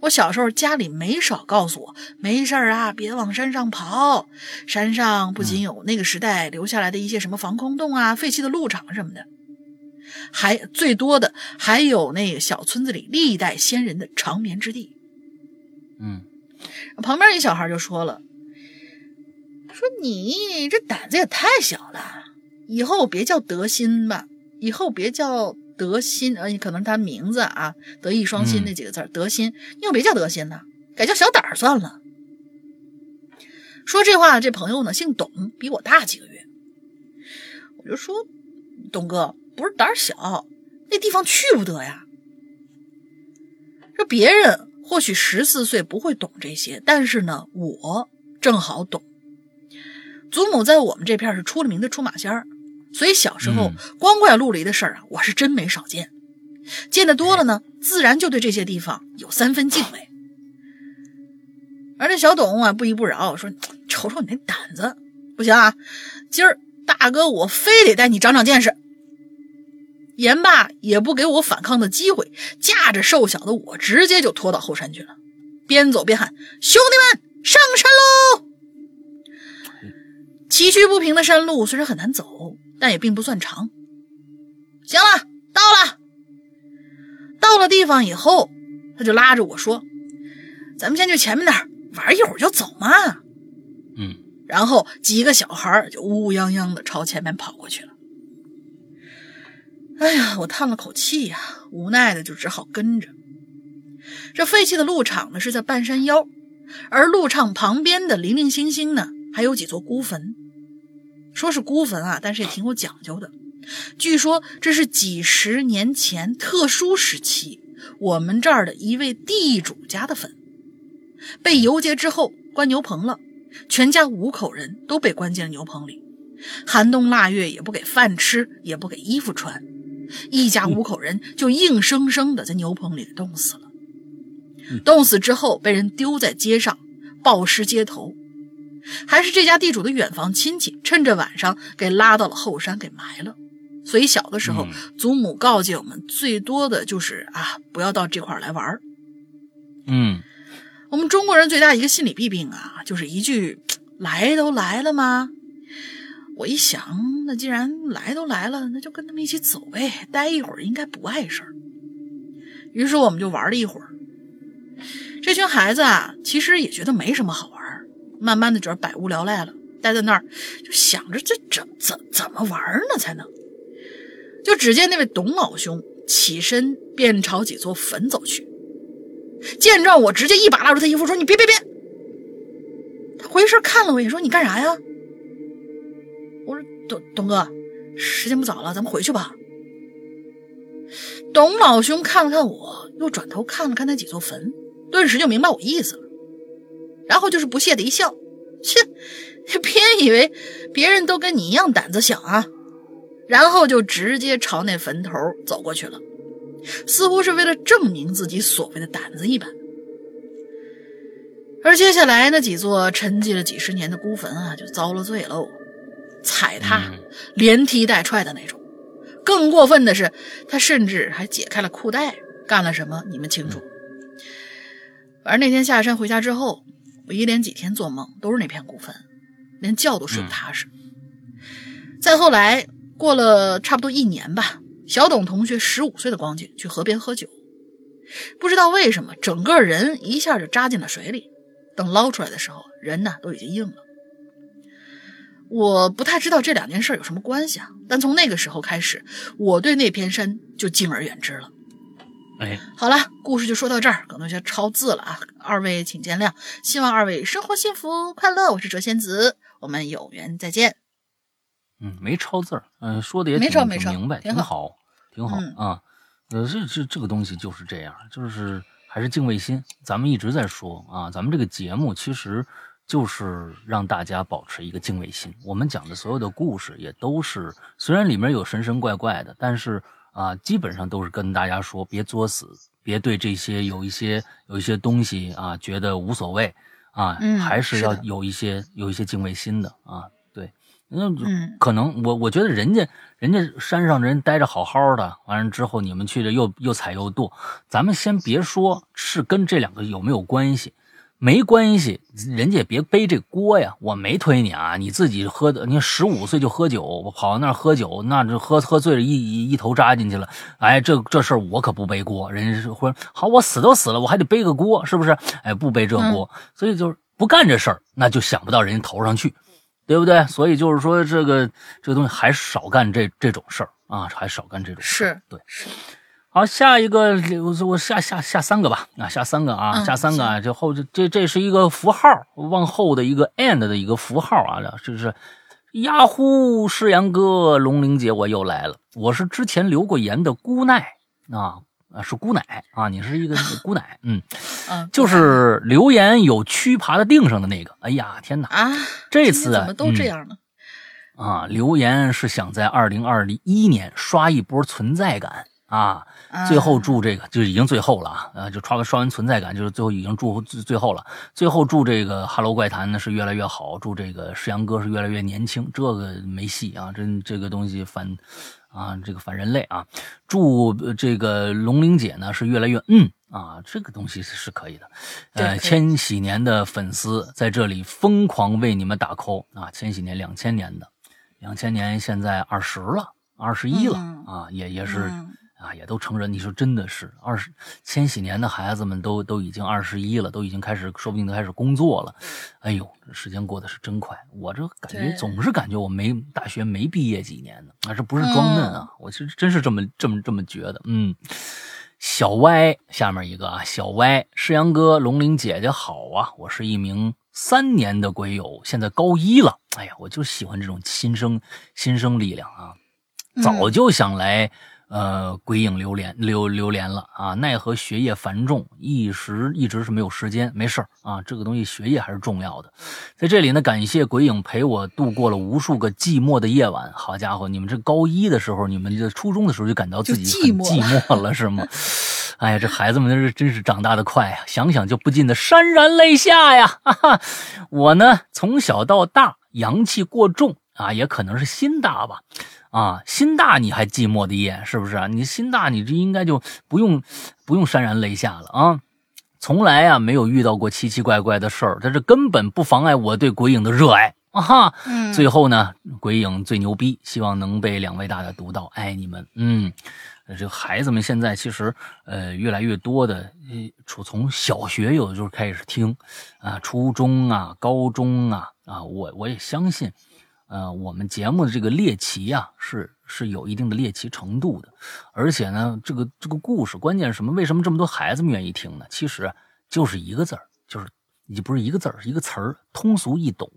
我小时候家里没少告诉我，没事儿啊，别往山上跑。山上不仅有那个时代留下来的一些什么防空洞啊、废弃的路场什么的，还最多的还有那个小村子里历代先人的长眠之地。嗯旁边一小孩就说了：“说你这胆子也太小了，以后别叫德心吧，以后别叫德心，呃，可能他名字啊，德艺双馨嗯那几个字儿，德心，你又别叫德心了，改叫小胆儿算了。”说这话，这朋友呢姓董，比我大几个月。我就说：“董哥，不是胆儿小，那地方去不得呀。”说别人或许十四岁不会懂这些，但是呢，我正好懂。祖母在我们这片是出了名的出马仙儿，所以小时候嗯光怪陆离的事儿啊，我是真没少见。见得多了呢，自然就对这些地方有三分敬畏。而这小董啊，不依不饶，说：“瞅瞅你那胆子，不行啊！今儿大哥我非得带你长长见识。”言罢，也不给我反抗的机会，架着瘦小的我，直接就拖到后山去了，边走边喊：“兄弟们，上山喽！”崎岖不平的山路虽然很难走，但也并不算长。行了，到了。到了地方以后，他就拉着我说：“咱们先去前面那儿玩一会儿就走嘛。”嗯，然后几个小孩就乌泱泱的朝前面跑过去了。哎呀，我叹了口气呀，无奈的就只好跟着。这废弃的鹿场呢是在半山腰，而鹿场旁边的零零星星呢还有几座孤坟。说是孤坟啊，但是也挺有讲究的。据说这是几十年前特殊时期我们这儿的一位地主家的坟，被游街之后关牛棚了，全家五口人都被关进了牛棚里，寒冬腊月也不给饭吃，也不给衣服穿，一家五口人就硬生生的在牛棚里冻死了。冻死之后被人丢在街上，暴尸街头，还是这家地主的远房亲戚趁着晚上给拉到了后山给埋了。所以小的时候，祖母告诫我们，最多的就是啊，不要到这块来玩儿。嗯，我们中国人最大一个心理弊病啊，就是一句“来都来了吗？”我一想，那既然来都来了，那就跟他们一起走呗，待一会儿应该不碍事儿。于是我们就玩了一会儿。这群孩子啊，其实也觉得没什么好玩儿，慢慢的觉得百无聊赖了，待在那儿就想着这怎怎怎么玩呢才能。就只见那位董老兄起身便朝几座坟走去，见状我直接一把拉住他衣服说：“你别别别！”他回身看了我一眼说：“你干啥呀？”我说：“董董哥，时间不早了，咱们回去吧。”董老兄看了看我，又转头看了看那几座坟，顿时就明白我意思了，然后就是不屑的一笑：“切，别以为别人都跟你一样胆子小啊！”然后就直接朝那坟头走过去了，似乎是为了证明自己所谓的胆子一般。而接下来那几座沉寂了几十年的孤坟啊，就遭了罪喽，踩踏、连踢带踹的那种。更过分的是，他甚至还解开了裤带，干了什么你们清楚。反正那天下山回家之后，我一连几天做梦都是那片孤坟，连觉都睡不踏实。再后来。过了差不多一年吧，小董同学十五岁的光景去河边喝酒，不知道为什么整个人一下就扎进了水里。等捞出来的时候，人呢都已经硬了。我不太知道这两件事有什么关系啊，但从那个时候开始，我对那片山就敬而远之了。哎，好了，故事就说到这儿，可能有些超字了啊，二位请见谅。希望二位生活幸福快乐。我是哲仙子，我们有缘再见。嗯，没抄字儿，嗯，说的也挺挺明白，挺好，挺好啊。呃，这这这个东西就是这样，就是还是敬畏心。咱们一直在说啊，咱们这个节目其实就是让大家保持一个敬畏心。我们讲的所有的故事也都是，虽然里面有神神怪怪的，但是啊，基本上都是跟大家说，别作死，别对这些有一些有一些东西啊觉得无所谓啊，还是要有一些有一些敬畏心的啊。对那可能我我觉得人家人家山上人待着好好的，完了之后你们去这又又踩又跺，咱们先别说是跟这两个有没有关系，没关系，人家也别背这锅呀。我没推你啊，你自己喝的，你十五岁就喝酒，我跑到那儿喝酒，那这喝喝醉了，一一头扎进去了。哎，这这事儿我可不背锅，人家是说好，我死都死了，我还得背个锅，是不是？哎，不背这锅，所以就是不干这事儿，那就想不到人家头上去。对不对？所以就是说，这个这个东西还少干这这种事儿啊，还少干这种事是对。好，下一个我我下下下三个吧，啊，下三个啊，下三个啊，这后这这这是一个符号，往后的一个 and 的一个符号啊，这是呀呼，诗阳哥，龙玲姐，我又来了，我是之前留过言的姑奈啊。啊，是姑奶啊！你是一个 *laughs* 姑奶，嗯，嗯，就是留言有蛆爬在腚上的那个。哎呀，天哪！啊，这次怎么都这样呢？啊，留言是想在二零二一年刷一波存在感啊。最后祝这个就已经最后了啊，呃，就刷完刷完存在感，就是最后已经祝最最后了。最后祝这个《哈喽怪谈》呢是越来越好，祝这个世阳哥是越来越年轻。这个没戏啊，真这个东西反啊，这个反人类啊。祝这个龙玲姐呢是越来越嗯啊，这个东西是可以的。呃，千禧年的粉丝在这里疯狂为你们打 call 啊！千禧年两千年的，两千年现在二十了，二十一了啊，也也是。啊，也都成人，你说真的是二十千禧年的孩子们都都已经二十一了，都已经开始，说不定都开始工作了。哎呦，时间过得是真快，我这感觉总是感觉我没大学没毕业几年呢，啊，这不是装嫩啊，我其实真是这么这么这么觉得。嗯，小歪下面一个啊，小歪，世阳哥，龙玲姐姐好啊，我是一名三年的鬼友，现在高一了。哎呀，我就喜欢这种新生新生力量啊，早就想来。呃，鬼影流连流流连了啊！奈何学业繁重，一时一直是没有时间。没事啊，这个东西学业还是重要的。在这里呢，感谢鬼影陪我度过了无数个寂寞的夜晚。好家伙，你们这高一的时候，你们这初中的时候就感到自己很寂寞了是吗？哎呀，这孩子们是真是长大的快啊！想想就不禁的潸然泪下呀！*laughs* 哈哈，我呢从小到大阳气过重啊，也可能是心大吧。啊，心大你还寂寞的夜是不是？你心大，你这应该就不用不用潸然泪下了啊！从来啊没有遇到过奇奇怪怪的事儿，但这根本不妨碍我对鬼影的热爱啊！哈，最后呢，鬼影最牛逼，希望能被两位大大读到，爱你们。嗯，这个孩子们现在其实呃越来越多的，从从小学有的时候开始听啊，初中啊，高中啊啊，我我也相信。呃，我们节目的这个猎奇啊，是是有一定的猎奇程度的，而且呢，这个这个故事，关键是什么？为什么这么多孩子们愿意听呢？其实就是一个字儿，就是你不是一个字儿，是一个词儿，通俗易懂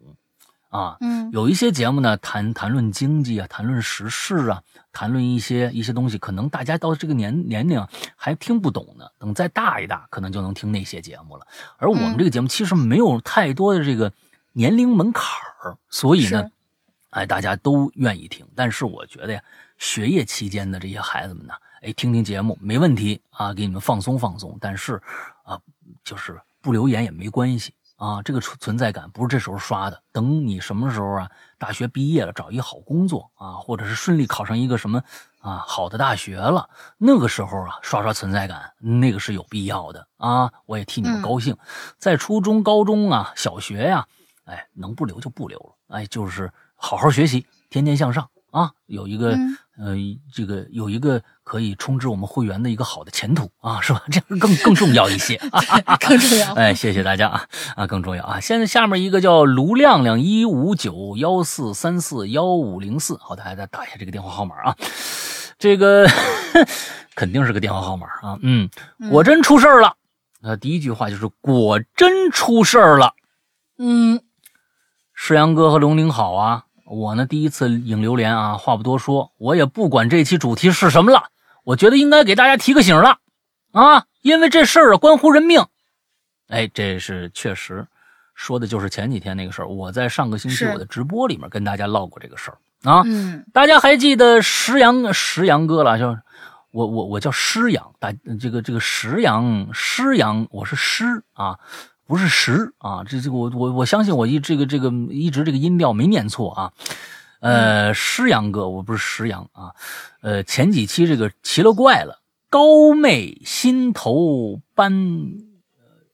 啊。嗯，有一些节目呢，谈谈论经济啊，谈论时事啊，谈论一些一些东西，可能大家到这个年年龄还听不懂呢。等再大一大，可能就能听那些节目了。而我们这个节目其实没有太多的这个年龄门槛儿，所以呢。哎，大家都愿意听，但是我觉得呀，学业期间的这些孩子们呢，哎，听听节目没问题啊，给你们放松放松。但是啊，就是不留言也没关系啊，这个存存在感不是这时候刷的。等你什么时候啊，大学毕业了，找一好工作啊，或者是顺利考上一个什么啊好的大学了，那个时候啊，刷刷存在感，那个是有必要的啊。我也替你们高兴。在初中、高中啊，小学呀，哎，能不留就不留了，哎，就是。好好学习，天天向上啊！有一个呃，这个有一个可以充值我们会员的一个好的前途啊，是吧？*laughs* 这样更更重要一些啊，*laughs* *laughs* 更重要。哎，谢谢大家啊啊，更重要啊！现在下面一个叫卢亮亮一五九幺四三四幺五零四，好，大家再打一下这个电话号码啊。这个肯定是个电话号码啊。嗯，果真出事儿了。那第一句话就是果真出事儿了。嗯，世阳哥和龙玲好啊。我呢，第一次影榴莲啊，话不多说，我也不管这期主题是什么了，我觉得应该给大家提个醒了，啊，因为这事儿啊关乎人命。哎，这是确实，说的就是前几天那个事儿。我在上个星期我的直播里面跟大家唠过这个事儿啊。嗯，大家还记得石阳石阳哥了？就我我我叫诗阳，大这个这个石阳诗阳，我是诗啊。不是十啊，这这个我我我相信我一这个这个一直这个音调没念错啊，呃，诗阳哥，我不是石阳啊，呃，前几期这个奇了怪了，高妹心头斑，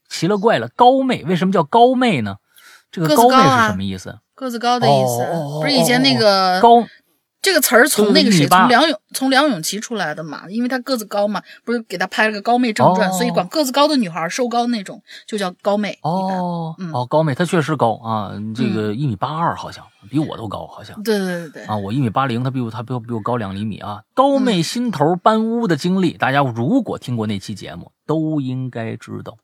奇了怪了，高妹为什么叫高妹呢？这个高妹是什么意思？个子高的意思，不是以前那个高。这个词儿从那个谁，从梁咏，从梁咏琪出来的嘛，因为她个子高嘛，不是给她拍了个高妹正传，所以管个子高的女孩，瘦高那种就叫高妹。哦，哦，高妹，她确实高啊，这个一米八二，好像比我都高，好像。对对对对。啊，我一米八零，她比我，她比我比我高两厘米啊。高妹心头搬屋的经历，大家如果听过那期节目，都应该知道。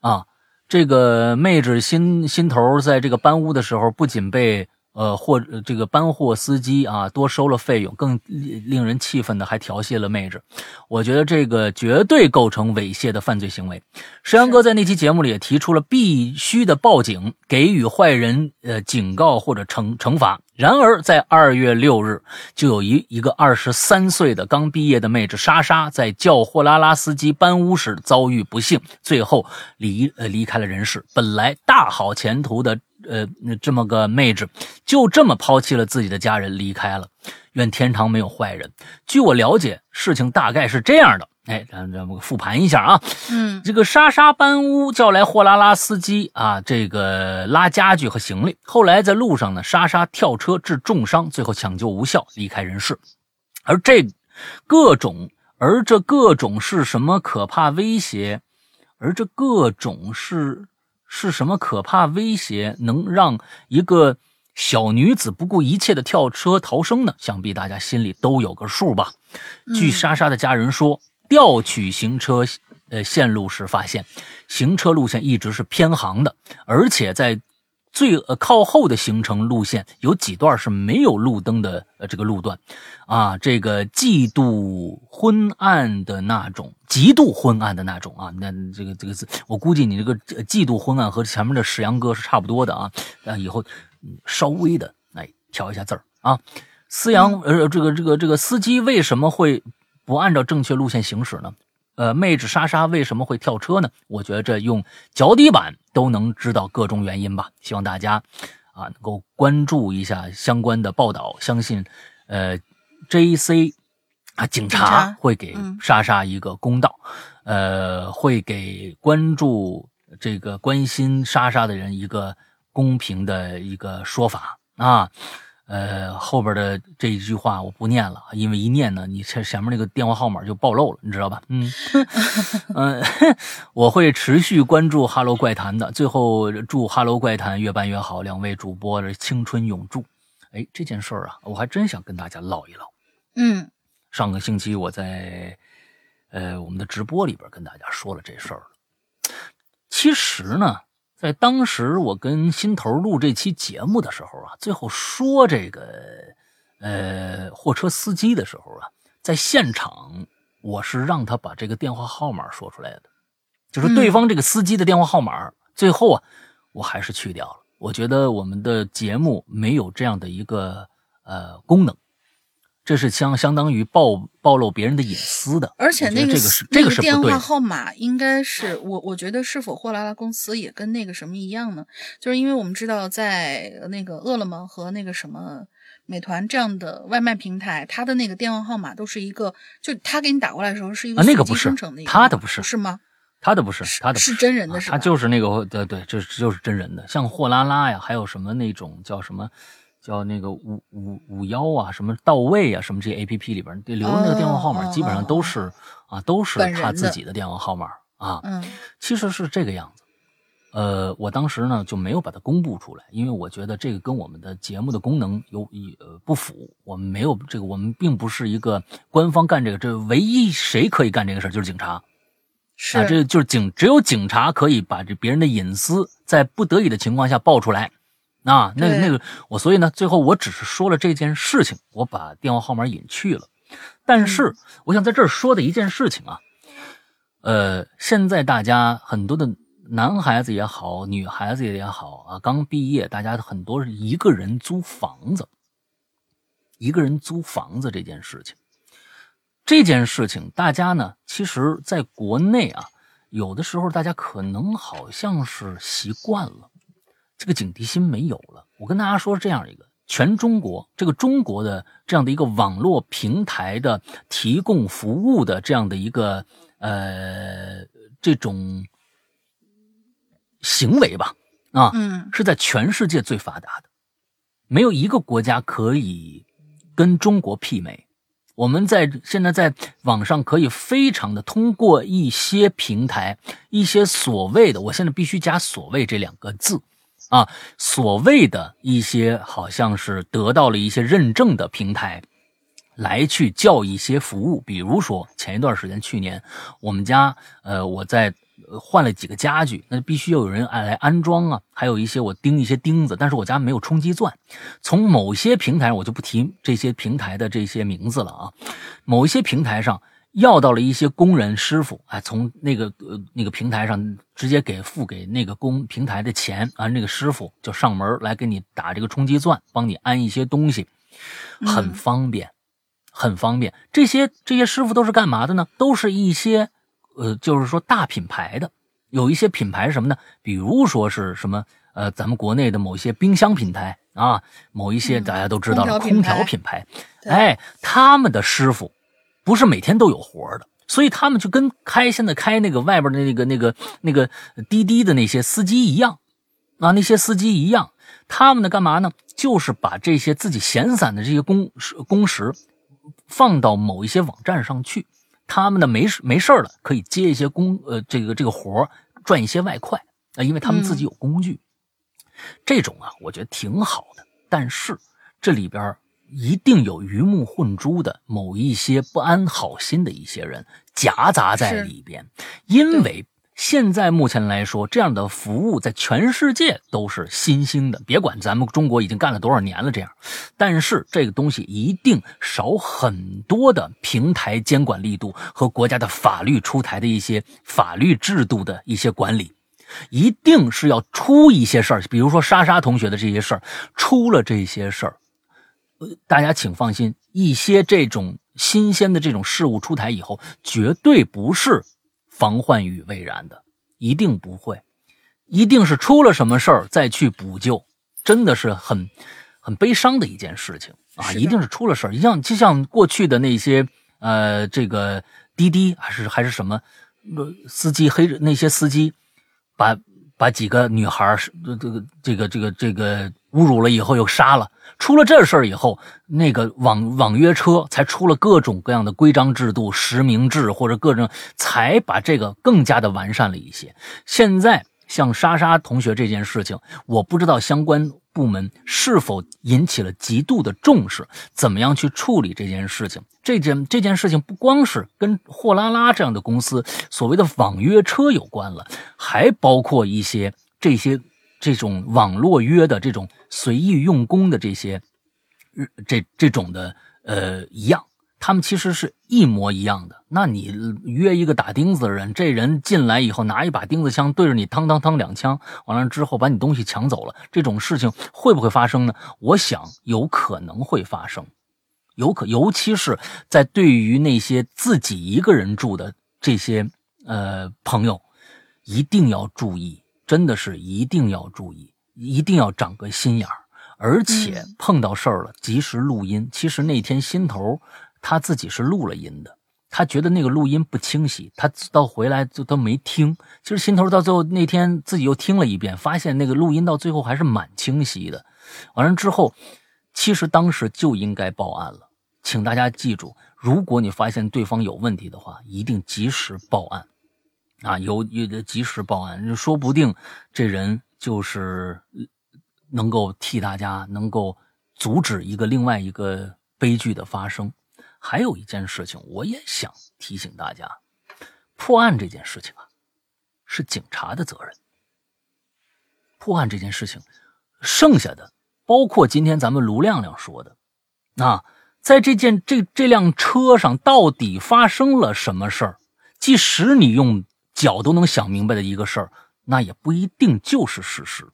啊，这个妹子心心头在这个搬屋的时候，不仅被。呃，或者这个搬货司机啊，多收了费用，更令人气愤的还调戏了妹子，我觉得这个绝对构成猥亵的犯罪行为。石阳哥在那期节目里也提出了必须的报警，给予坏人呃警告或者惩惩罚。然而，在二月六日，就有一一个二十三岁的刚毕业的妹子莎莎，在叫货拉拉司机搬屋时遭遇不幸，最后离呃离开了人世。本来大好前途的。呃，这么个妹纸，就这么抛弃了自己的家人离开了。愿天堂没有坏人。据我了解，事情大概是这样的。哎，咱咱们复盘一下啊。嗯，这个莎莎搬屋叫来货拉拉司机啊，这个拉家具和行李。后来在路上呢，莎莎跳车致重伤，最后抢救无效离开人世。而这各种，而这各种是什么可怕威胁？而这各种是。是什么可怕威胁能让一个小女子不顾一切的跳车逃生呢？想必大家心里都有个数吧。据莎莎的家人说，调取行车呃线路时发现，行车路线一直是偏航的，而且在。最呃靠后的行程路线有几段是没有路灯的呃这个路段，啊，这个极度昏暗的那种，极度昏暗的那种啊，那这个这个字，我估计你这个极度昏暗和前面的史阳哥是差不多的啊，啊，以后稍微的来调一下字儿啊，思阳呃这个这个这个司机为什么会不按照正确路线行驶呢？呃，妹纸莎莎为什么会跳车呢？我觉得这用脚底板都能知道各种原因吧。希望大家啊能够关注一下相关的报道，相信呃 J C 啊警察会给莎莎一个公道，呃会给关注这个关心莎莎的人一个公平的一个说法啊。呃，后边的这一句话我不念了，因为一念呢，你前前面那个电话号码就暴露了，你知道吧？嗯嗯 *laughs* *laughs* 我会持续关注《哈喽怪谈》的。最后，祝《哈喽怪谈》越办越好，两位主播的青春永驻。哎，这件事儿啊，我还真想跟大家唠一唠。嗯，上个星期我在呃我们的直播里边跟大家说了这事儿了。其实呢。在当时我跟新头录这期节目的时候啊，最后说这个呃货车司机的时候啊，在现场我是让他把这个电话号码说出来的，就是对方这个司机的电话号码。最后啊，我还是去掉了。我觉得我们的节目没有这样的一个呃功能。这是相相当于暴暴露别人的隐私的，而且那个是这个是电话号码应该是我我觉得是否货拉拉公司也跟那个什么一样呢？就是因为我们知道在那个饿了么和那个什么美团这样的外卖平台，它的那个电话号码都是一个，就他给你打过来的时候是一个那个不是他的不是是吗？他的不是他的是真人的，是他就是那个对对，就是就是真人的，像货拉拉呀，还有什么那种叫什么？叫那个五五五幺啊，什么到位啊，什么这些 A P P 里边留的那个电话号码，基本上都是啊，都是他自己的电话号码啊。嗯，其实是这个样子。呃，我当时呢就没有把它公布出来，因为我觉得这个跟我们的节目的功能有呃不符。我们没有这个，我们并不是一个官方干这个，这唯一谁可以干这个事就是警察。是啊，这就是警，只有警察可以把这别人的隐私在不得已的情况下爆出来。啊，那那个我，所以呢，最后我只是说了这件事情，我把电话号码隐去了。但是我想在这儿说的一件事情啊，呃，现在大家很多的男孩子也好，女孩子也好啊，刚毕业，大家很多是一个人租房子，一个人租房子这件事情，这件事情大家呢，其实在国内啊，有的时候大家可能好像是习惯了。这个警惕心没有了。我跟大家说这样一个，全中国这个中国的这样的一个网络平台的提供服务的这样的一个呃这种行为吧，啊，嗯，是在全世界最发达的，没有一个国家可以跟中国媲美。我们在现在在网上可以非常的通过一些平台，一些所谓的，我现在必须加“所谓”这两个字。啊，所谓的一些好像是得到了一些认证的平台，来去叫一些服务，比如说前一段时间，去年我们家，呃，我在换了几个家具，那必须要有人来安装啊。还有一些我钉一些钉子，但是我家没有冲击钻。从某些平台，我就不提这些平台的这些名字了啊。某一些平台上要到了一些工人师傅，哎，从那个呃那个平台上直接给付给那个工平台的钱啊，那个师傅就上门来给你打这个冲击钻，帮你安一些东西，很方便，很方便。这些这些师傅都是干嘛的呢？都是一些。呃，就是说大品牌的，有一些品牌什么呢？比如说是什么？呃，咱们国内的某些冰箱品牌啊，某一些大家都知道的空调品牌，哎，他们的师傅不是每天都有活的，所以他们就跟开现在开那个外边的那个那个那个滴滴的那些司机一样啊，那些司机一样，他们呢干嘛呢？就是把这些自己闲散的这些工工时放到某一些网站上去。他们呢没事没事了，可以接一些工呃这个这个活赚一些外快啊，因为他们自己有工具，这种啊我觉得挺好的。但是这里边一定有鱼目混珠的某一些不安好心的一些人夹杂在里边，因为。现在目前来说，这样的服务在全世界都是新兴的。别管咱们中国已经干了多少年了，这样，但是这个东西一定少很多的平台监管力度和国家的法律出台的一些法律制度的一些管理，一定是要出一些事儿。比如说莎莎同学的这些事儿，出了这些事儿，大家请放心，一些这种新鲜的这种事物出台以后，绝对不是。防患于未然的，一定不会，一定是出了什么事儿再去补救，真的是很很悲伤的一件事情啊！一定是出了事儿，像就像过去的那些呃，这个滴滴还是还是什么司机黑那些司机，把把几个女孩这个这个这个这个侮辱了以后又杀了。出了这事儿以后，那个网网约车才出了各种各样的规章制度、实名制或者各种，才把这个更加的完善了一些。现在像莎莎同学这件事情，我不知道相关部门是否引起了极度的重视，怎么样去处理这件事情？这件这件事情不光是跟货拉拉这样的公司所谓的网约车有关了，还包括一些这些。这种网络约的这种随意用工的这些，这这种的呃一样，他们其实是一模一样的。那你约一个打钉子的人，这人进来以后拿一把钉子枪对着你，当当当两枪，完了之后把你东西抢走了，这种事情会不会发生呢？我想有可能会发生，有可尤其是在对于那些自己一个人住的这些呃朋友，一定要注意。真的是一定要注意，一定要长个心眼儿，而且碰到事儿了及时录音。其实那天心头他自己是录了音的，他觉得那个录音不清晰，他到回来就都没听。其实心头到最后那天自己又听了一遍，发现那个录音到最后还是蛮清晰的。完了之后，其实当时就应该报案了。请大家记住，如果你发现对方有问题的话，一定及时报案。啊，有有的及时报案，说不定这人就是能够替大家能够阻止一个另外一个悲剧的发生。还有一件事情，我也想提醒大家，破案这件事情啊，是警察的责任。破案这件事情，剩下的包括今天咱们卢亮亮说的，啊，在这件这这辆车上到底发生了什么事儿？即使你用。脚都能想明白的一个事儿，那也不一定就是事实，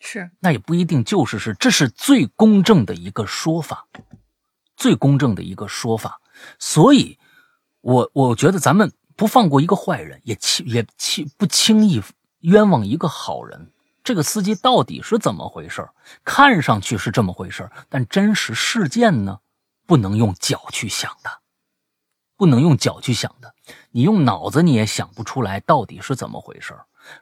是，那也不一定就是事，这是最公正的一个说法，最公正的一个说法。所以，我我觉得咱们不放过一个坏人，也轻也轻不轻易冤枉一个好人。这个司机到底是怎么回事？看上去是这么回事，但真实事件呢，不能用脚去想的。不能用脚去想的，你用脑子你也想不出来到底是怎么回事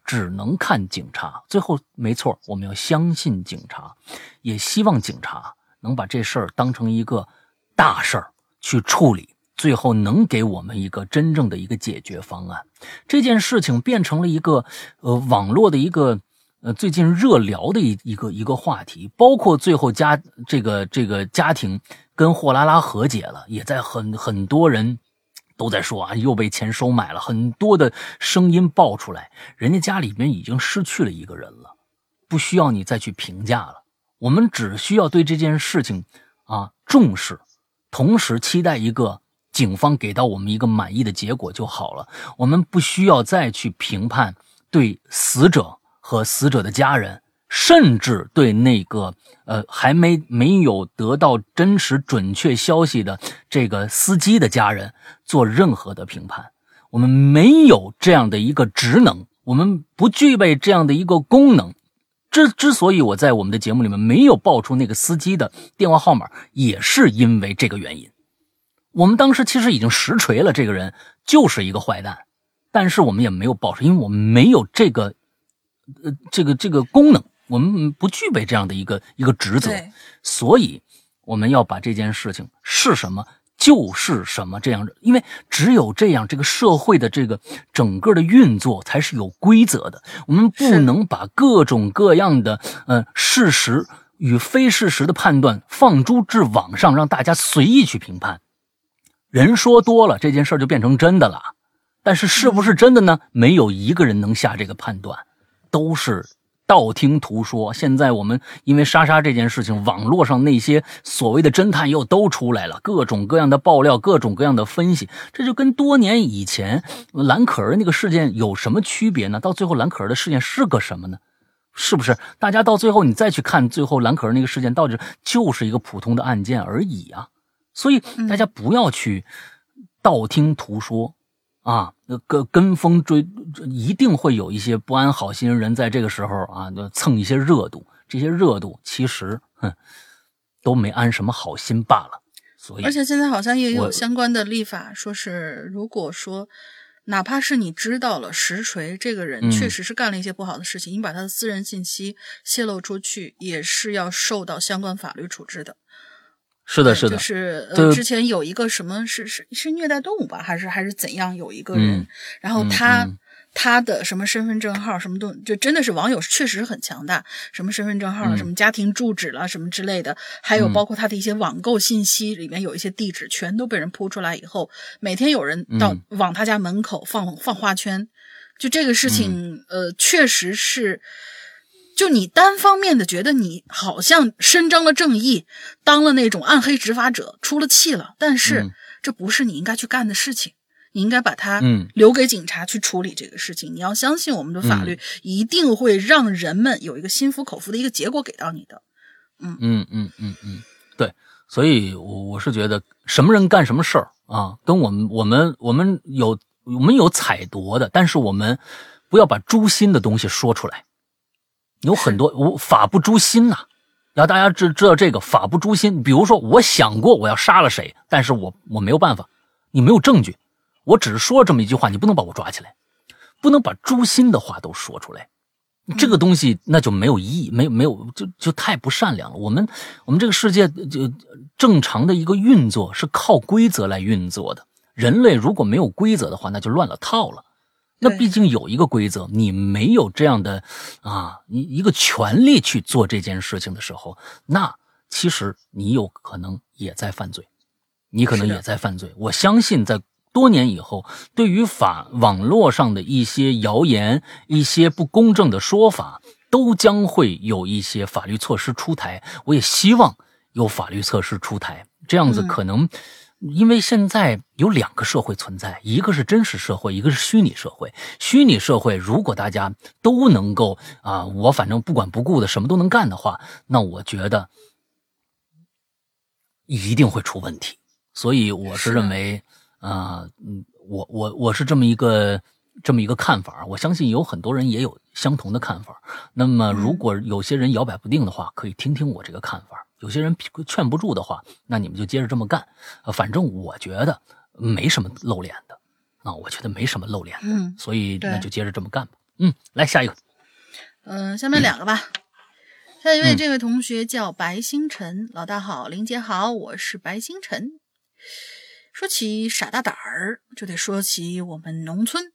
只能看警察。最后，没错，我们要相信警察，也希望警察能把这事儿当成一个大事儿去处理，最后能给我们一个真正的一个解决方案。这件事情变成了一个呃网络的一个呃最近热聊的一一个一个话题，包括最后家这个这个家庭跟货拉拉和解了，也在很很多人。都在说啊，又被钱收买了，很多的声音爆出来，人家家里面已经失去了一个人了，不需要你再去评价了。我们只需要对这件事情啊重视，同时期待一个警方给到我们一个满意的结果就好了。我们不需要再去评判对死者和死者的家人。甚至对那个呃还没没有得到真实准确消息的这个司机的家人做任何的评判，我们没有这样的一个职能，我们不具备这样的一个功能。之之所以我在我们的节目里面没有报出那个司机的电话号码，也是因为这个原因。我们当时其实已经实锤了，这个人就是一个坏蛋，但是我们也没有报出，因为我们没有这个呃这个这个功能。我们不具备这样的一个一个职责，所以我们要把这件事情是什么就是什么这样的，因为只有这样，这个社会的这个整个的运作才是有规则的。我们不能把各种各样的呃事实与非事实的判断放诸至网上，让大家随意去评判。人说多了，这件事就变成真的了。但是是不是真的呢？没有一个人能下这个判断，都是。道听途说，现在我们因为莎莎这件事情，网络上那些所谓的侦探又都出来了，各种各样的爆料，各种各样的分析，这就跟多年以前蓝可儿那个事件有什么区别呢？到最后蓝可儿的事件是个什么呢？是不是？大家到最后你再去看最后蓝可儿那个事件，到底就是一个普通的案件而已啊！所以大家不要去道听途说。啊，跟跟风追，一定会有一些不安好心人在这个时候啊，蹭一些热度。这些热度其实，哼，都没安什么好心罢了。所以，而且现在好像也有相关的立法，说是如果说，哪怕是你知道了实锤这个人确实是干了一些不好的事情，你把他的私人信息泄露出去，也是要受到相关法律处置的。是的，是的，就是呃，之前有一个什么是是是虐待动物吧，还是还是怎样？有一个人，然后他他的什么身份证号什么都就真的是网友确实很强大，什么身份证号什么家庭住址了什么之类的，还有包括他的一些网购信息里面有一些地址全都被人铺出来以后，每天有人到往他家门口放放花圈，就这个事情，呃，确实是。就你单方面的觉得你好像伸张了正义，当了那种暗黑执法者，出了气了，但是这不是你应该去干的事情，你应该把它留给警察去处理这个事情。你要相信我们的法律一定会让人们有一个心服口服的一个结果给到你的。嗯嗯嗯嗯嗯，对，所以我我是觉得什么人干什么事儿啊，跟我们我们我们有我们有采夺的，但是我们不要把诛心的东西说出来。有很多我法不诛心呐，要大家知知道这个法不诛心。比如说，我想过我要杀了谁，但是我我没有办法，你没有证据，我只是说了这么一句话，你不能把我抓起来，不能把诛心的话都说出来，这个东西那就没有意义，没没有就就太不善良了。我们我们这个世界就正常的一个运作是靠规则来运作的，人类如果没有规则的话，那就乱了套了。那毕竟有一个规则，你没有这样的啊，你一个权利去做这件事情的时候，那其实你有可能也在犯罪，你可能也在犯罪。我相信在多年以后，对于法网络上的一些谣言、一些不公正的说法，都将会有一些法律措施出台。我也希望有法律措施出台，这样子可能。因为现在有两个社会存在，一个是真实社会，一个是虚拟社会。虚拟社会如果大家都能够啊，我反正不管不顾的什么都能干的话，那我觉得一定会出问题。所以我是认为，啊，嗯，我我我是这么一个这么一个看法。我相信有很多人也有相同的看法。那么如果有些人摇摆不定的话，可以听听我这个看法。有些人劝不住的话，那你们就接着这么干。反正我觉得没什么露脸的啊，我觉得没什么露脸的，所以那就接着这么干吧。嗯，来下一个。嗯，下面两个吧。下一位，这位同学叫白星辰，老大好，林姐好，我是白星辰。说起傻大胆儿，就得说起我们农村，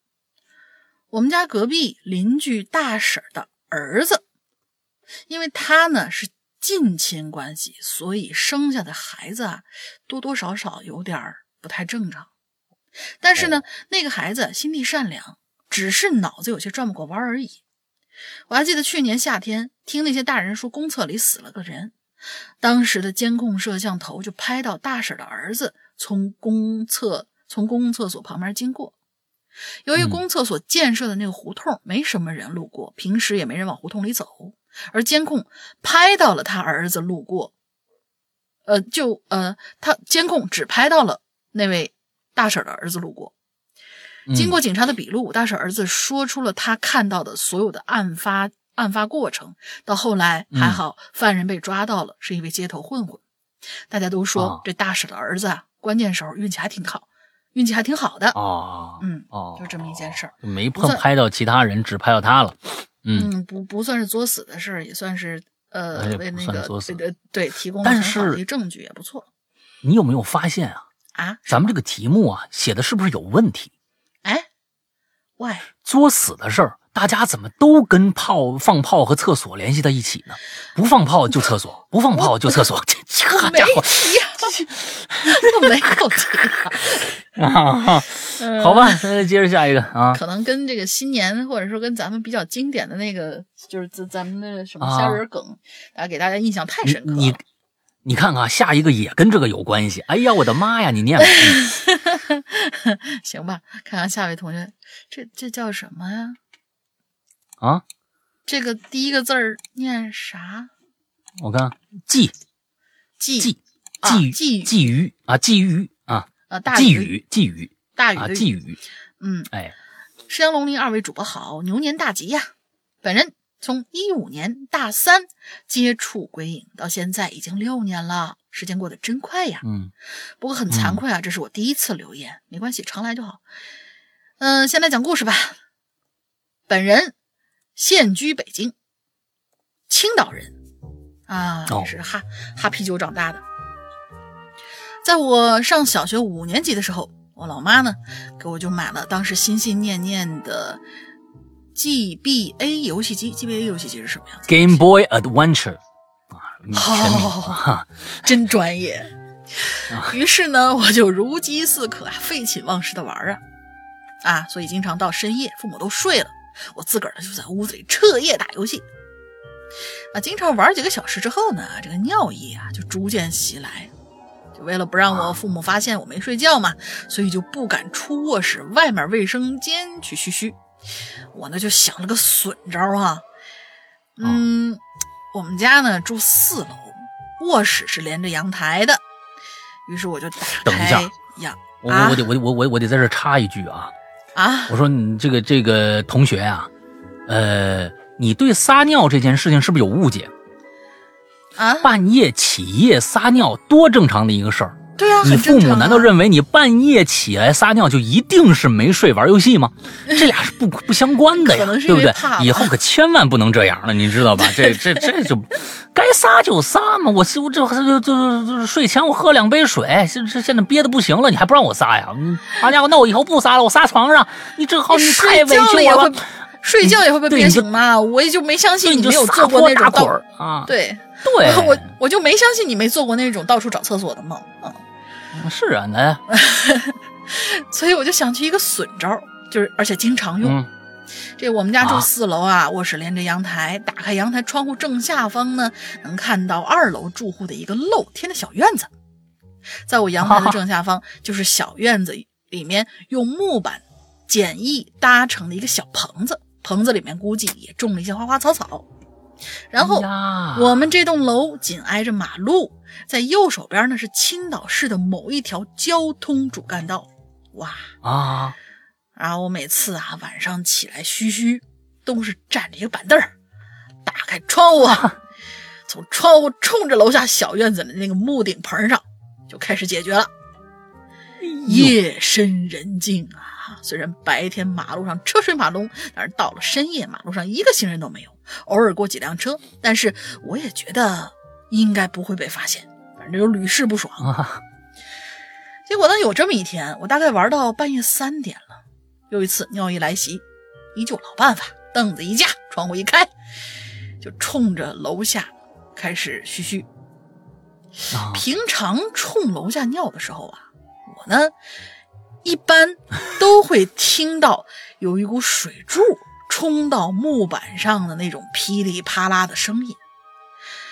我们家隔壁邻居大婶的儿子，因为他呢是。近亲关系，所以生下的孩子啊，多多少少有点不太正常。但是呢，那个孩子心地善良，只是脑子有些转不过弯而已。我还记得去年夏天，听那些大人说公厕里死了个人，当时的监控摄像头就拍到大婶的儿子从公厕从公共厕所旁边经过。由于公厕所建设的那个胡同没什么人路过，平时也没人往胡同里走，而监控拍到了他儿子路过，呃，就呃，他监控只拍到了那位大婶的儿子路过。经过警察的笔录，大婶儿子说出了他看到的所有的案发案发过程。到后来还好，犯人被抓到了，是一位街头混混。大家都说这大婶的儿子啊，关键时候运气还挺好，运气还挺好的啊。嗯，哦，就这么一件事儿，没碰拍到其他人，只拍到他了。嗯，不不算是作死的事儿，也算是呃为那个对对提供很好的证据，也不错。你有没有发现啊？啊，咱们这个题目啊写的是不是有问题？哎，喂，作死的事儿，大家怎么都跟炮、放炮和厕所联系在一起呢？不放炮就厕所，*laughs* 不放炮就厕所，这这 *laughs* 家伙，*laughs* 我没有提啊。好吧，那接着下一个啊。可能跟这个新年，或者说跟咱们比较经典的那个，就是咱咱们的什么虾仁梗，啊，给大家印象太深刻。你你看看，下一个也跟这个有关系。哎呀，我的妈呀！你念吧。行吧，看看下位同学，这这叫什么呀？啊，这个第一个字儿念啥？我看鲫，鲫鲫鲫鲫鲫鱼啊，鲫鱼啊大，鲫鱼鲫鱼大鱼啊，鲫鱼。嗯，哎，山阳龙鳞二位主播好，牛年大吉呀！本人从一五年大三接触鬼影到现在已经六年了。时间过得真快呀，嗯，不过很惭愧啊，这是我第一次留言，没关系，常来就好。嗯，先来讲故事吧。本人现居北京，青岛人啊，也是哈哈啤酒长大的。在我上小学五年级的时候，我老妈呢给我就买了当时心心念念的 GBA 游戏机。GBA 游戏机是什么样子？Game Boy Adventure。好，真专业。于是呢，我就如饥似渴啊，废寝忘食的玩啊啊！所以经常到深夜，父母都睡了，我自个儿呢就在屋子里彻夜打游戏。啊，经常玩几个小时之后呢，这个尿意啊就逐渐袭来。就为了不让我父母发现我没睡觉嘛，所以就不敢出卧室外面卫生间去嘘嘘。我呢就想了个损招啊，嗯。我们家呢住四楼，卧室是连着阳台的，于是我就打开阳。我我我得我我我我得在这插一句啊啊！我说你这个这个同学啊，呃，你对撒尿这件事情是不是有误解啊？半夜起夜撒尿多正常的一个事儿。对呀，你父母难道认为你半夜起来撒尿就一定是没睡玩游戏吗？*laughs* 这俩是不不相关的呀，对不对？以后可千万不能这样了，你知道吧？这这这就 *laughs* 该撒就撒嘛！我我这这这这睡前我喝两杯水，现这现在憋的不行了，你还不让我撒呀？好家伙，那我以后不撒了，我撒床上。你正好你太委屈我了，睡觉也会被憋醒嘛？我也就没相信你没有做过那种滚啊！对对，*laughs* 我我就没相信你没做过那种到处找厕所的梦啊。是啊，那，*laughs* 所以我就想起一个损招，就是而且经常用。这我们家住四楼啊，卧室连着阳台，打开阳台窗户正下方呢，能看到二楼住户的一个露天的小院子。在我阳台的正下方，*laughs* 就是小院子里面用木板简易搭成的一个小棚子，棚子里面估计也种了一些花花草草。然后我们这栋楼紧挨着马路，在右手边呢是青岛市的某一条交通主干道。哇啊！然后我每次啊晚上起来嘘嘘，都是站着一个板凳儿，打开窗户，*laughs* 从窗户冲着楼下小院子的那个木顶棚上就开始解决了。夜深人静啊，虽然白天马路上车水马龙，但是到了深夜，马路上一个行人都没有。偶尔过几辆车，但是我也觉得应该不会被发现，反正就屡试不爽。啊结果呢，有这么一天，我大概玩到半夜三点了，又一次尿意来袭，依旧老办法，凳子一架，窗户一开，就冲着楼下开始嘘嘘。平常冲楼下尿的时候啊，我呢一般都会听到有一股水柱冲到木板上的那种噼里啪啦的声音。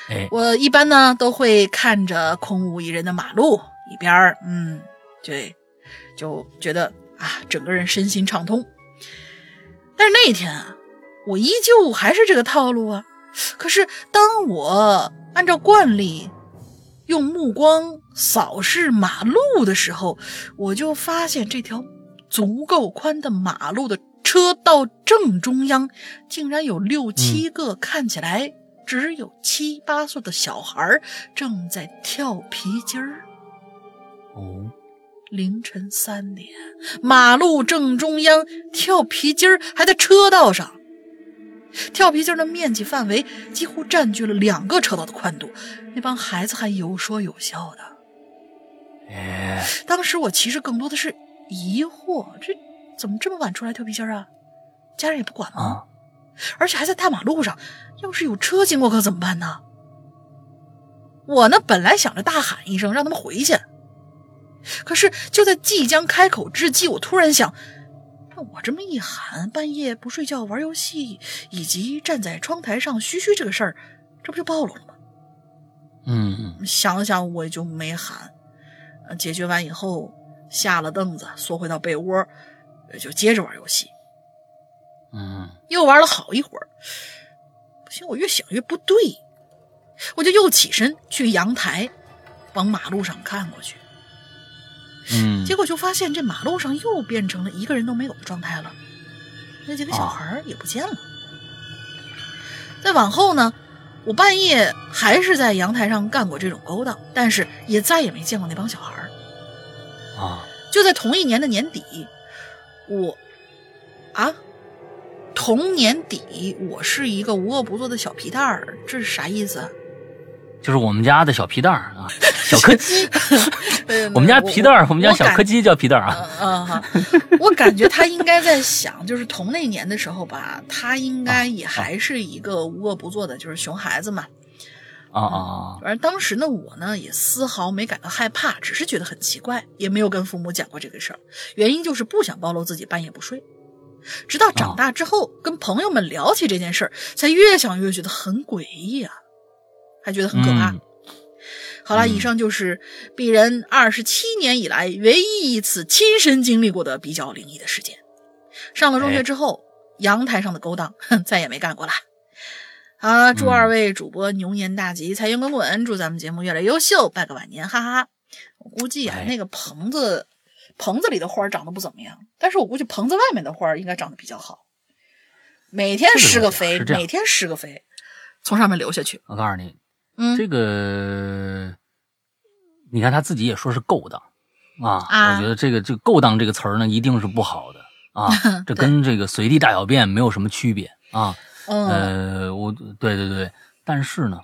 哎，我一般呢都会看着空无一人的马路，一边儿嗯，对，就觉得啊，整个人身心畅通。但是那一天啊，我依旧还是这个套路啊。可是当我按照惯例用目光扫视马路的时候，我就发现这条足够宽的马路的车道正中央，竟然有六七个看起来。只有七八岁的小孩正在跳皮筋儿。哦，凌晨三点，马路正中央跳皮筋儿，还在车道上。跳皮筋儿的面积范围几乎占据了两个车道的宽度。那帮孩子还有说有笑的。哎，当时我其实更多的是疑惑：这怎么这么晚出来跳皮筋儿啊？家人也不管吗？而且还在大马路上，要是有车经过可怎么办呢？我呢，本来想着大喊一声让他们回去，可是就在即将开口之际，我突然想，那我这么一喊，半夜不睡觉玩游戏，以及站在窗台上嘘嘘这个事儿，这不就暴露了吗？嗯，想了想，我也就没喊。解决完以后，下了凳子，缩回到被窝，就接着玩游戏。嗯，又玩了好一会儿，不行，我越想越不对，我就又起身去阳台，往马路上看过去。嗯，结果就发现这马路上又变成了一个人都没有的状态了，那几个小孩也不见了。再往后呢，我半夜还是在阳台上干过这种勾当，但是也再也没见过那帮小孩啊，就在同一年的年底，我啊。同年底，我是一个无恶不作的小皮蛋儿，这是啥意思？就是我们家的小皮蛋儿啊，小柯基。*laughs* 我们家皮蛋儿，我们家小柯基叫皮蛋儿啊。嗯哈，我感觉他应该在想，就是同那年的时候吧，他应该也还是一个无恶不作的，就是熊孩子嘛。啊啊啊！而当时呢，我呢也丝毫没感到害怕，只是觉得很奇怪，也没有跟父母讲过这个事儿，原因就是不想暴露自己半夜不睡。直到长大之后，跟朋友们聊起这件事儿，才越想越觉得很诡异啊，还觉得很可怕。好了，以上就是鄙人二十七年以来唯一一次亲身经历过的比较灵异的事件。上了中学之后，阳台上的勾当再也没干过了。好，祝二位主播牛年大吉，财源滚滚，祝咱们节目越来越优秀，拜个晚年，哈哈。我估计啊，那个棚子。棚子里的花长得不怎么样，但是我估计棚子外面的花应该长得比较好。每天施个肥，每天施个肥，从上面流下去。我告诉你，嗯，这个你看他自己也说是勾当啊，我觉得这个这个勾当这个词儿呢，一定是不好的啊，*laughs* 这跟这个随地大小便没有什么区别啊。呃，我对对对，但是呢，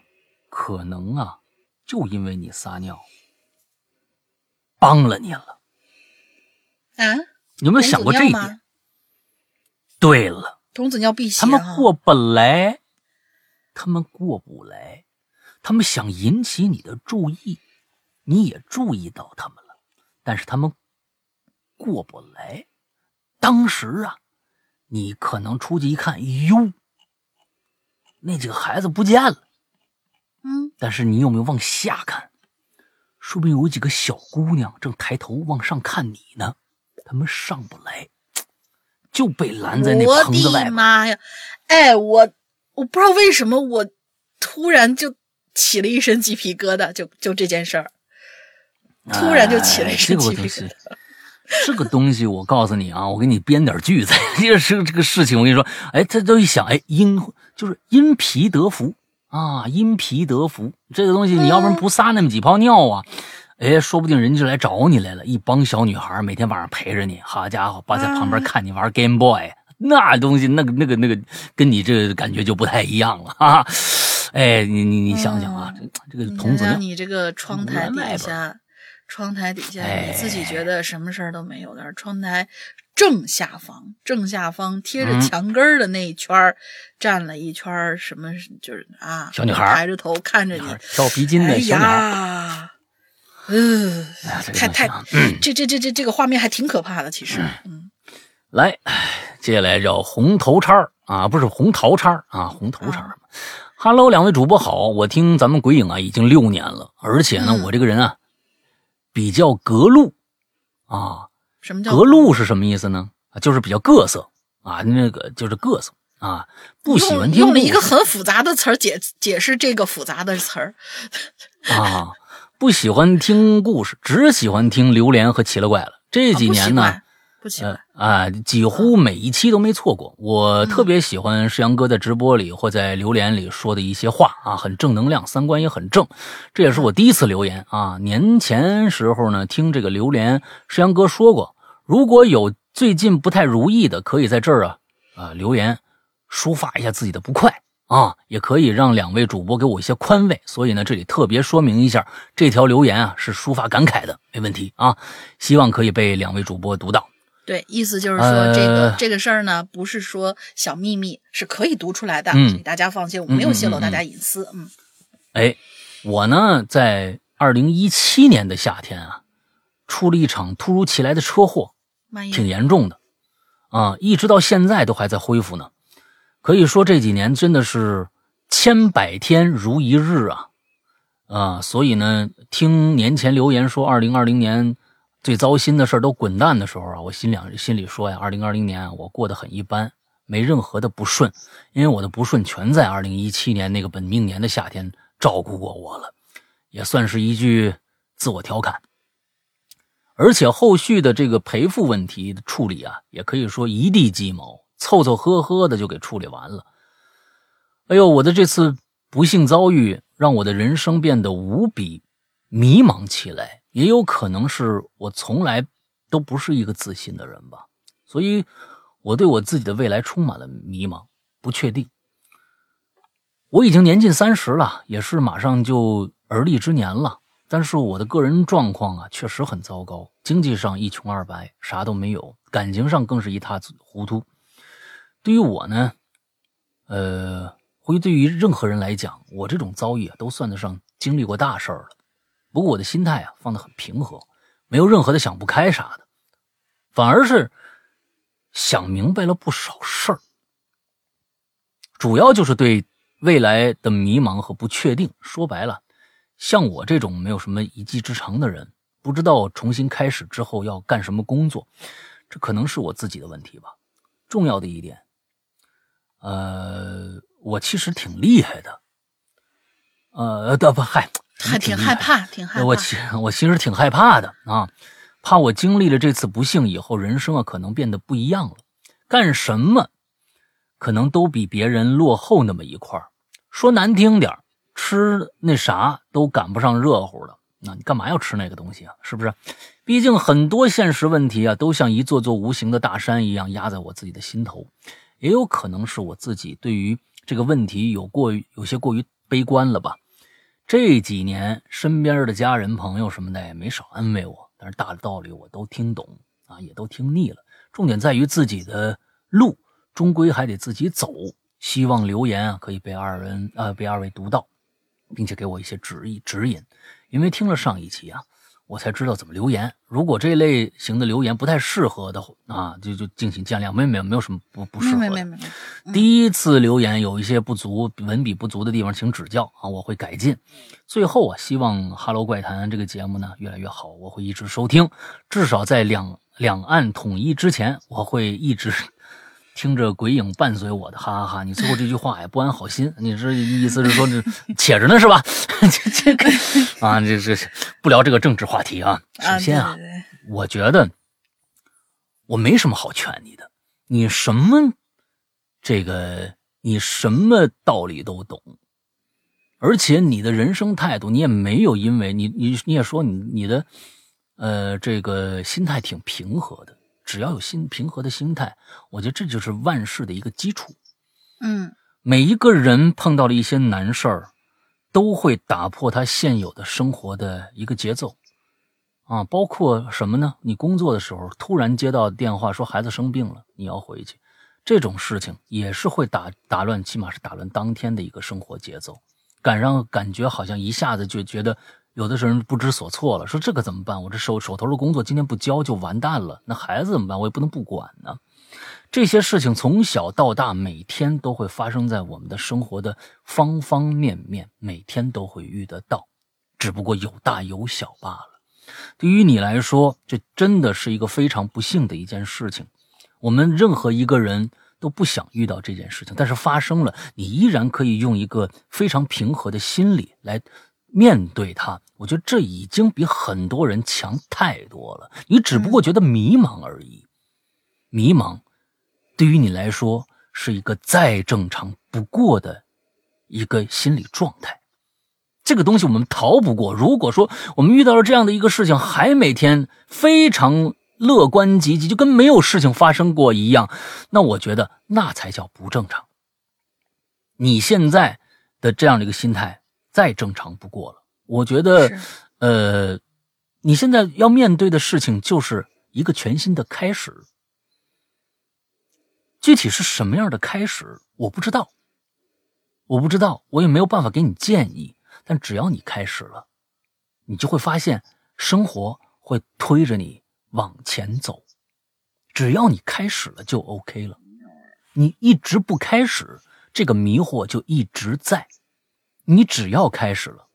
可能啊，就因为你撒尿，帮了你了。啊，有没有想过这一点？对了，童子尿辟邪，他们过不来，他们过不来，他们想引起你的注意，你也注意到他们了，但是他们过不来。当时啊，你可能出去一看，哟，那几个孩子不见了。嗯，但是你有没有往下看？说不定有几个小姑娘正抬头往上看你呢。他们上不来，就被拦在那棚子外。我的妈呀！哎，我我不知道为什么，我突然就起了一身鸡皮疙瘩，就就这件事儿，突然就起了一身鸡皮疙瘩。这个 *laughs* 东西，我告诉你啊，我给你编点句子。*laughs* 这是这个事情，我跟你说，哎，他都一想，哎，因就是因皮得福啊，因皮得福。这个东西，你要不然不撒那么几泡尿啊。哎，说不定人家就来找你来了，一帮小女孩每天晚上陪着你，好家伙，把在旁边看你玩 Game Boy，那东西，那个那个那个，跟你这个感觉就不太一样了啊！哎，你你你想想啊，这这个童子尿，你这个窗台底下，窗台底下，你自己觉得什么事儿都没有但是，窗台正下方，正下方贴着墙根的那一圈儿站了一圈儿什么，就是啊，小女孩抬着头看着你跳皮筋的小女孩。嗯，太太这这这这这个画面还挺可怕的，其实，嗯，来，接下来叫红头叉啊，不是红桃叉啊，红头叉儿。哈喽，两位主播好，我听咱们鬼影啊已经六年了，而且呢，嗯我这个人啊比较格路。啊，什么叫格路是什么意思呢？啊，就是比较各色。啊，那个就是各色。啊，不喜欢听用了一个很复杂的词儿解解释这个复杂的词儿，*laughs* 啊，不喜欢听故事，只喜欢听榴莲和奇了怪了。这几年呢，啊不喜欢，不喜呃，啊，几乎每一期都没错过。我特别喜欢世阳哥在直播里或在留言里说的一些话啊，很正能量，三观也很正。这也是我第一次留言啊。年前时候呢，听这个榴莲，世阳哥说过，如果有最近不太如意的，可以在这儿啊啊留言，抒发一下自己的不快啊，也可以让两位主播给我一些宽慰。所以呢，这里特别说明一下，这条留言啊是抒发感慨的，没问题啊。希望可以被两位主播读到。对，意思就是说呃这个这个事儿呢，不是说小秘密，是可以读出来的，嗯大家放心，我没有泄露大家隐私，嗯。哎，我呢，在二零一七年的夏天啊，出了一场突如其来的车祸，挺严重的，啊，一直到现在都还在恢复呢。可以说这几年真的是千百天如一日啊，啊，所以呢，听年前留言说二零二零年最糟心的事都滚蛋的时候啊，我心两心里说呀，二零二零年，我过得很一般，没任何的不顺，因为我的不顺全在二零一七年那个本命年的夏天照顾过我了，也算是一句自我调侃。而且后续的这个赔付问题的处理啊，也可以说一地鸡毛，凑凑合合的就给处理完了。哎呦，我的这次不幸遭遇让我的人生变得无比迷茫起来，也有可能是我从来都不是一个自信的人吧，所以我对我自己的未来充满了迷茫、不确定。我已经年近三十了，也是马上就而立之年了。但是我的个人状况啊，确实很糟糕，经济上一穷二白，啥都没有；感情上更是一塌糊涂。对于我呢，呃，或许对于任何人来讲，我这种遭遇啊，都算得上经历过大事儿了。不过我的心态啊，放得很平和，没有任何的想不开啥的，反而是想明白了不少事儿。主要就是对未来的迷茫和不确定。说白了。像我这种没有什么一技之长的人，不知道重新开始之后要干什么工作，这可能是我自己的问题吧。重要的一点，呃，我其实挺厉害的，呃，的不嗨，还挺害怕，挺害怕。我其我其实挺害怕的啊，怕我经历了这次不幸以后，人生啊可能变得不一样了，干什么可能都比别人落后那么一块儿。说难听点儿。吃那啥都赶不上热乎的，那你干嘛要吃那个东西啊？是不是？毕竟很多现实问题啊，都像一座座无形的大山一样压在我自己的心头。也有可能是我自己对于这个问题有过于有些过于悲观了吧。这几年身边的家人朋友什么的也没少安慰我，但是大的道理我都听懂啊，也都听腻了。重点在于自己的路终归还得自己走。希望留言啊可以被二人呃被二位读到。并且给我一些指引指引，因为听了上一期啊，我才知道怎么留言。如果这类型的留言不太适合的啊，就就敬请见谅，没有没有没有什么不不适合没没没没。第一次留言有一些不足，文笔不足的地方，请指教啊，我会改进。最后啊，希望《哈喽怪谈》这个节目呢越来越好，我会一直收听，至少在两两岸统一之前，我会一直。听着鬼影伴随我的，哈哈哈！你最后这句话也，不安好心，你这意思是说这 *laughs* 且着呢是吧？*laughs* 这这个啊，这这不聊这个政治话题啊。首先啊，对对对我觉得我没什么好劝你的，你什么这个你什么道理都懂，而且你的人生态度，你也没有因为你你你也说你你的呃这个心态挺平和的。只要有心平和的心态，我觉得这就是万事的一个基础。嗯，每一个人碰到了一些难事儿，都会打破他现有的生活的一个节奏，啊，包括什么呢？你工作的时候突然接到电话说孩子生病了，你要回去，这种事情也是会打打乱，起码是打乱当天的一个生活节奏，感让感觉好像一下子就觉得有的人不知所措了，说这可怎么办？我这手手头的工作今天不交就完蛋了。那孩子怎么办？我也不能不管呢。这些事情从小到大，每天都会发生在我们的生活的方方面面，每天都会遇得到，只不过有大有小罢了。对于你来说，这真的是一个非常不幸的一件事情。我们任何一个人都不想遇到这件事情，但是发生了，你依然可以用一个非常平和的心理来。面对他，我觉得这已经比很多人强太多了。你只不过觉得迷茫而已，迷茫对于你来说是一个再正常不过的一个心理状态。这个东西我们逃不过。如果说我们遇到了这样的一个事情，还每天非常乐观积极，就跟没有事情发生过一样，那我觉得那才叫不正常。你现在的这样的一个心态。再正常不过了。我觉得，呃，你现在要面对的事情就是一个全新的开始。具体是什么样的开始，我不知道，我不知道，我也没有办法给你建议。但只要你开始了，你就会发现生活会推着你往前走。只要你开始了，就 OK 了。你一直不开始，这个迷惑就一直在。你只要开始了，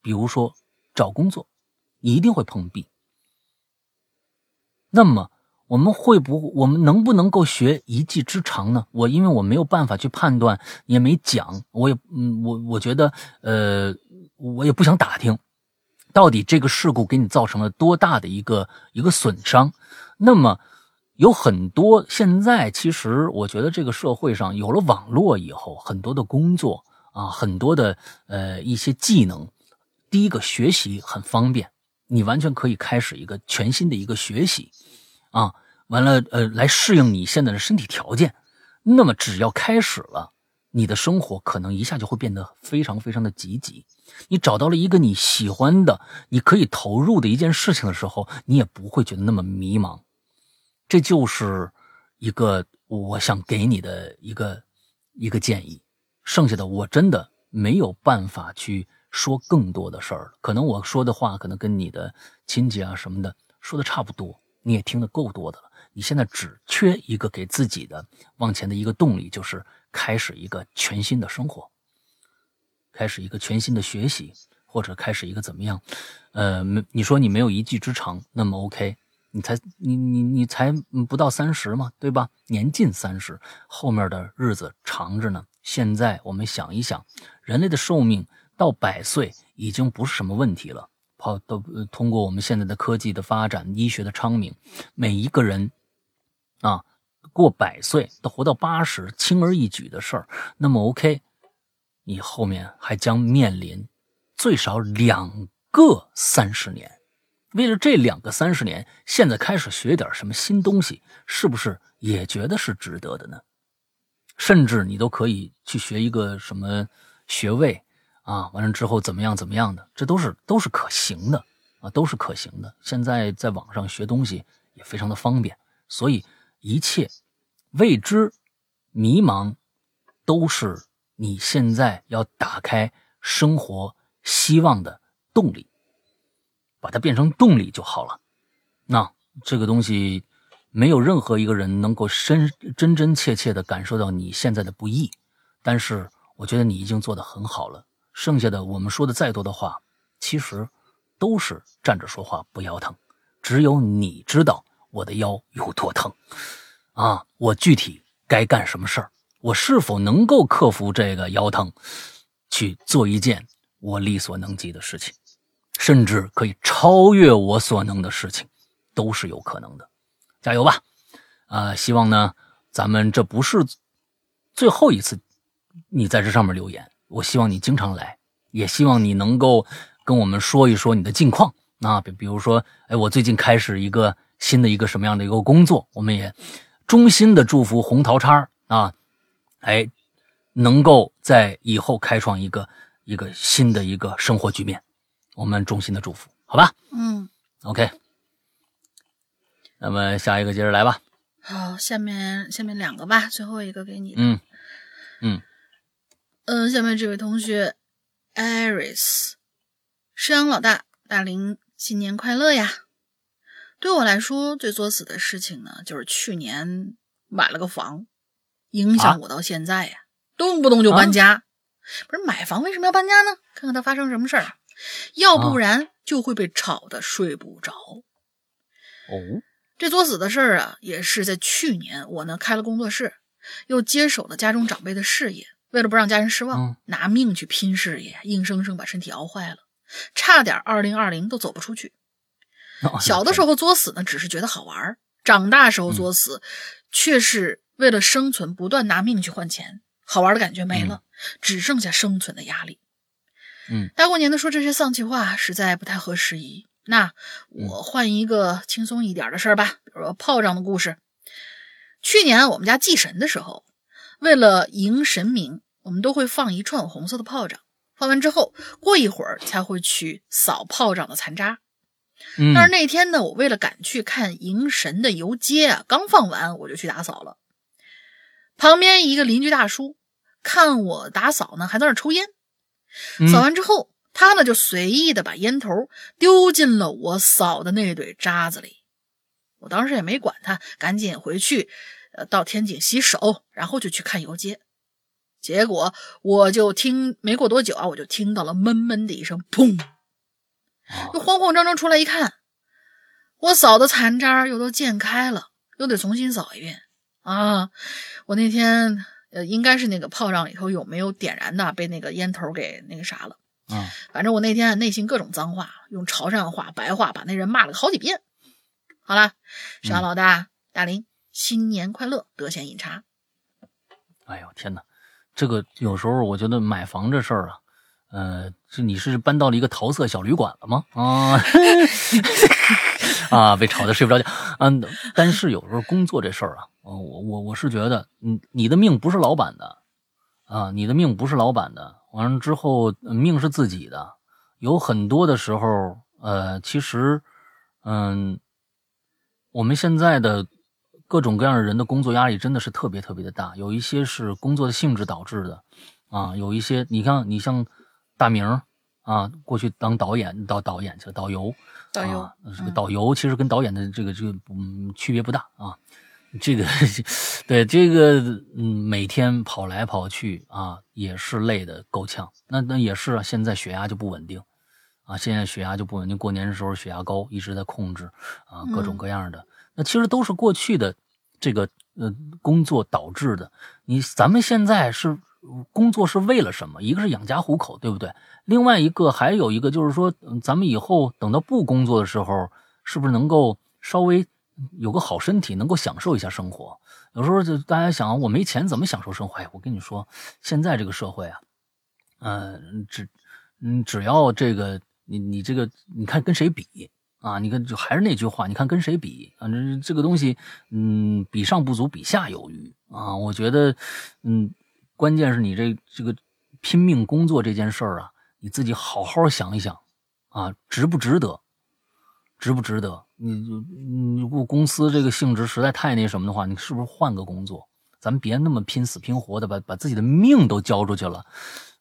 比如说找工作，一定会碰壁。那么我们会不，我们能不能够学一技之长呢？我因为我没有办法去判断，也没讲，我也嗯，我我觉得呃，我也不想打听，到底这个事故给你造成了多大的一个一个损伤。那么有很多现在，其实我觉得这个社会上有了网络以后，很多的工作。啊，很多的呃一些技能，第一个学习很方便，你完全可以开始一个全新的一个学习，啊，完了呃来适应你现在的身体条件，那么只要开始了，你的生活可能一下就会变得非常非常的积极。你找到了一个你喜欢的、你可以投入的一件事情的时候，你也不会觉得那么迷茫。这就是一个我想给你的一个一个建议。剩下的我真的没有办法去说更多的事儿了。可能我说的话，可能跟你的亲戚啊什么的说的差不多，你也听得够多的了。你现在只缺一个给自己的往前的一个动力，就是开始一个全新的生活，开始一个全新的学习，或者开始一个怎么样？呃，没你说你没有一技之长，那么 OK，你才你你你才不到三十嘛，对吧？年近三十，后面的日子长着呢。现在我们想一想，人类的寿命到百岁已经不是什么问题了。跑都通过我们现在的科技的发展、医学的昌明，每一个人啊过百岁都活到八十，轻而易举的事儿。那么 OK，你后面还将面临最少两个三十年。为了这两个三十年，现在开始学点什么新东西，是不是也觉得是值得的呢？甚至你都可以去学一个什么学位啊，完了之后怎么样怎么样的，这都是都是可行的啊，都是可行的。现在在网上学东西也非常的方便，所以一切未知、迷茫，都是你现在要打开生活希望的动力，把它变成动力就好了。那这个东西。没有任何一个人能够深真真切切的感受到你现在的不易，但是我觉得你已经做得很好了。剩下的我们说的再多的话，其实都是站着说话不腰疼。只有你知道我的腰有多疼啊！我具体该干什么事儿，我是否能够克服这个腰疼，去做一件我力所能及的事情，甚至可以超越我所能的事情，都是有可能的。加油吧，啊，希望呢，咱们这不是最后一次你在这上面留言。我希望你经常来，也希望你能够跟我们说一说你的近况。啊，比比如说，哎，我最近开始一个新的一个什么样的一个工作，我们也衷心的祝福红桃叉啊，哎，能够在以后开创一个一个新的一个生活局面，我们衷心的祝福，好吧？嗯，OK。那么下一个接着来吧。好，下面下面两个吧，最后一个给你。嗯嗯嗯，下面这位同学，Iris，山羊老大，大林新年快乐呀！对我来说，最作死的事情呢，就是去年买了个房，影响我到现在呀，动不动就搬家。不是买房为什么要搬家呢？看看他发生什么事儿，要不然就会被吵得睡不着。哦，这作死的事儿啊，也是在去年，我呢开了工作室，又接手了家中长辈的事业，为了不让家人失望，拿命去拼事业，硬生生把身体熬坏了，差点二零二零都走不出去。*laughs* 小的时候作死呢，只是觉得好玩；长大时候作死，却是为了生存，不断拿命去换钱。好玩的感觉没了，只剩下生存的压力。嗯，大过年的说这些丧气话，实在不太合时宜。那我换一个轻松一点的事儿吧，比如说炮仗的故事。去年我们家祭神的时候，为了迎神明，我们都会放一串红色的炮仗。放完之后，过一会儿才会去扫炮仗的残渣。但是那天呢，我为了赶去看迎神的游街啊，刚放完我就去打扫了。旁边一个邻居大叔看我打扫呢，还在那抽烟。扫完之后，他呢就随意的把烟头丢进了我扫的那堆渣子里。我当时也没管他，赶紧回去，呃，到天井洗手，然后就去看游街。结果我就听没过多久啊，我就听到了闷闷的一声砰。又慌慌张张出来一看，我扫的残渣又都溅开了，又得重新扫一遍啊！我那天呃，应该是那个炮仗里头有没有点燃的，被那个烟头给那个啥了啊！反正我那天内心各种脏话，用潮汕话、白话把那人骂了好几遍。好了，小老大大林，新年快乐，得闲饮茶。哎呦天哪，这个有时候我觉得买房这事儿啊。呃，这你是搬到了一个桃色小旅馆了吗？啊，*laughs* 啊，被吵得睡不着觉。嗯，但是有时候工作这事儿啊，我我我是觉得，你，你的命不是老板的，啊，你的命不是老板的。完了之后，命是自己的。有很多的时候，呃，其实，嗯，我们现在的各种各样的人的工作压力真的是特别特别的大。有一些是工作的性质导致的，啊，有一些，你看，你像。大明啊，过去当导演、导导演去了，导游，导游，这个导游其实跟导演的这个这个嗯区别不大啊。这个对这个嗯，每天跑来跑去啊，也是累的够呛。那那也是啊，现在血压就不稳定啊，现在血压就不稳定。过年的时候血压高，一直在控制啊，各种各样的。那其实都是过去的这个呃工作导致的。你咱们现在是。工作是为了什么？一个是养家糊口，对不对？另外一个还有一个就是说，咱们以后等到不工作的时候，是不是能够稍微有个好身体，能够享受一下生活？有时候就大家想，我没钱怎么享受生活？哎，我跟你说，现在这个社会啊，嗯，只嗯只要这个你你这个你看跟谁比啊？你看就还是那句话，你看跟谁比？反正这个东西，嗯，比上不足，比下有余啊。我觉得，嗯。关键是你这这个拼命工作这件事儿啊，你自己好好想一想啊，值不值得？值不值得？你你如果公司这个性质实在太那什么的话，你是不是换个工作？咱别那么拼死拼活的把把自己的命都交出去了，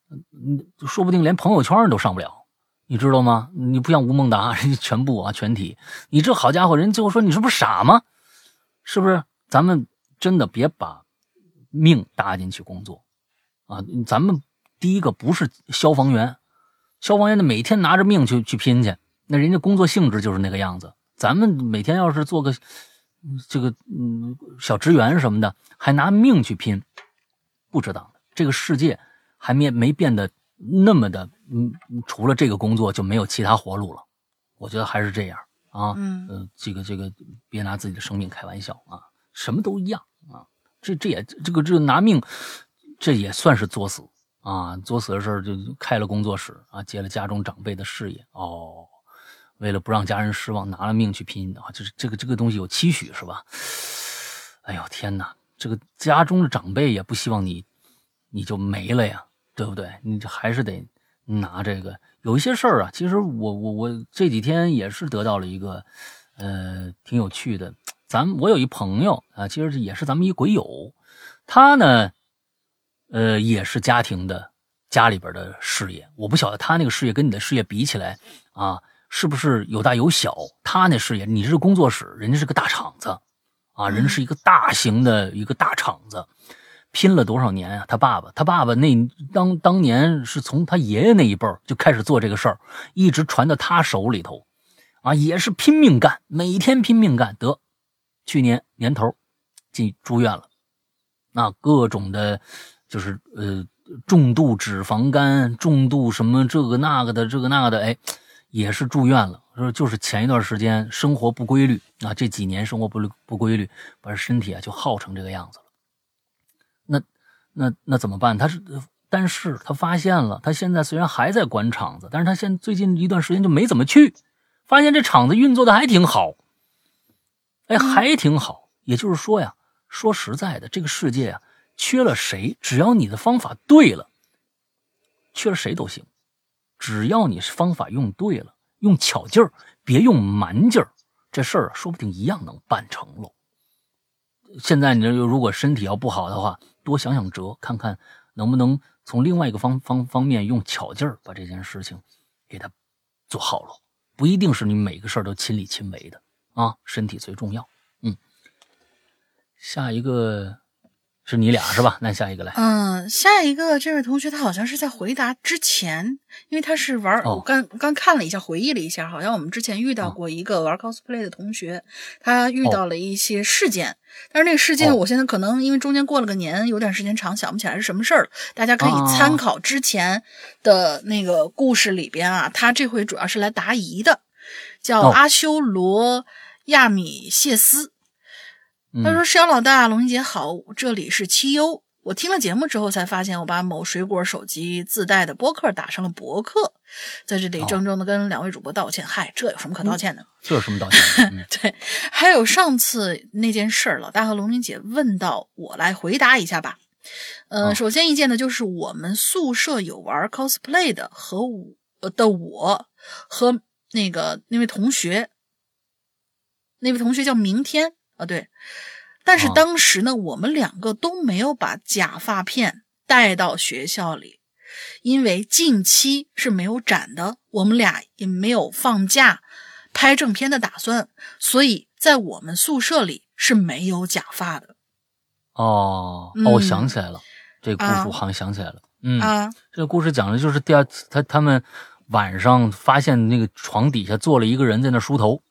嗯，说不定连朋友圈都上不了，你知道吗？你不像吴孟达，*laughs* 人家全部啊全体，你这好家伙，人最后说你是不是傻吗？是不是？咱们真的别把命搭进去工作。啊，咱们第一个不是消防员，消防员的每天拿着命去去拼去，那人家工作性质就是那个样子。咱们每天要是做个这个嗯小职员什么的，还拿命去拼，不值当的。这个世界还没没变得那么的，嗯，除了这个工作就没有其他活路了。我觉得还是这样啊，嗯，这个这个别拿自己的生命开玩笑啊，什么都一样啊，这这也这个这个拿命。这也算是作死啊！作死的事儿就开了工作室啊，接了家中长辈的事业哦。为了不让家人失望，拿了命去拼啊！就是这个这个东西有期许是吧？哎呦天哪！这个家中的长辈也不希望你你就没了呀，对不对？你还是得拿这个。有一些事儿啊，其实我我我这几天也是得到了一个呃挺有趣的。咱我有一朋友啊，其实也是咱们一鬼友，他呢。呃，也是家庭的家里边的事业。我不晓得他那个事业跟你的事业比起来啊，是不是有大有小？他那事业，你是工作室，人家是个大厂子，啊，人是一个大型的一个大厂子，拼了多少年啊？他爸爸，他爸爸那当当年是从他爷爷那一辈就开始做这个事儿，一直传到他手里头，啊，也是拼命干，每天拼命干。得，去年年头进住院了。那各种的，就是呃，重度脂肪肝，重度什么这个那个的，这个那个的，哎，也是住院了。说就是前一段时间生活不规律啊，这几年生活不不规律，把身体啊就耗成这个样子了。那那那怎么办？他是，但是他发现了，他现在虽然还在管厂子，但是他现最近一段时间就没怎么去，发现这厂子运作的还挺好，哎，还挺好。也就是说呀。说实在的，这个世界啊，缺了谁？只要你的方法对了，缺了谁都行。只要你是方法用对了，用巧劲儿，别用蛮劲儿，这事儿说不定一样能办成喽。现在你如果身体要不好的话，多想想辙，看看能不能从另外一个方方方面用巧劲儿把这件事情给他做好了。不一定是你每个事儿都亲力亲为的啊，身体最重要。嗯下一个是你俩是吧？那下一个来。嗯，下一个这位同学他好像是在回答之前，因为他是玩，我刚刚看了一下，回忆了一下，好像我们之前遇到过一个玩 cosplay 的同学，他遇到了一些事件，但是那个事件我现在可能因为中间过了个年，有点时间长，想不起来是什么事儿了。大家可以参考之前的那个故事里边啊，他这回主要是来答疑的，叫阿修罗亚米谢斯。他说：“石阳老大，龙英姐好，这里是七优。我听了节目之后才发现，我把某水果手机自带的播客打上了博客，在这里郑重的跟两位主播道歉。嗨，这有什么可道歉的？这有什么道歉？*laughs* 对，还有上次那件事儿，老大和龙英姐问到，我来回答一下吧。呃，首先一件呢，就是我们宿舍有玩 cosplay 的和我的我和那个那位同学，那位同学叫明天。”啊，对，但是当时呢，我们两个都没有把假发片带到学校里，因为近期是没有展的，我们俩也没有放假拍正片的打算，所以在我们宿舍里是没有假发的。哦，哦，我想起来了，这个故事我好像想起来了。嗯，这个故事讲的就是第二次他他们晚上发现那个床底下坐了一个人在那梳头。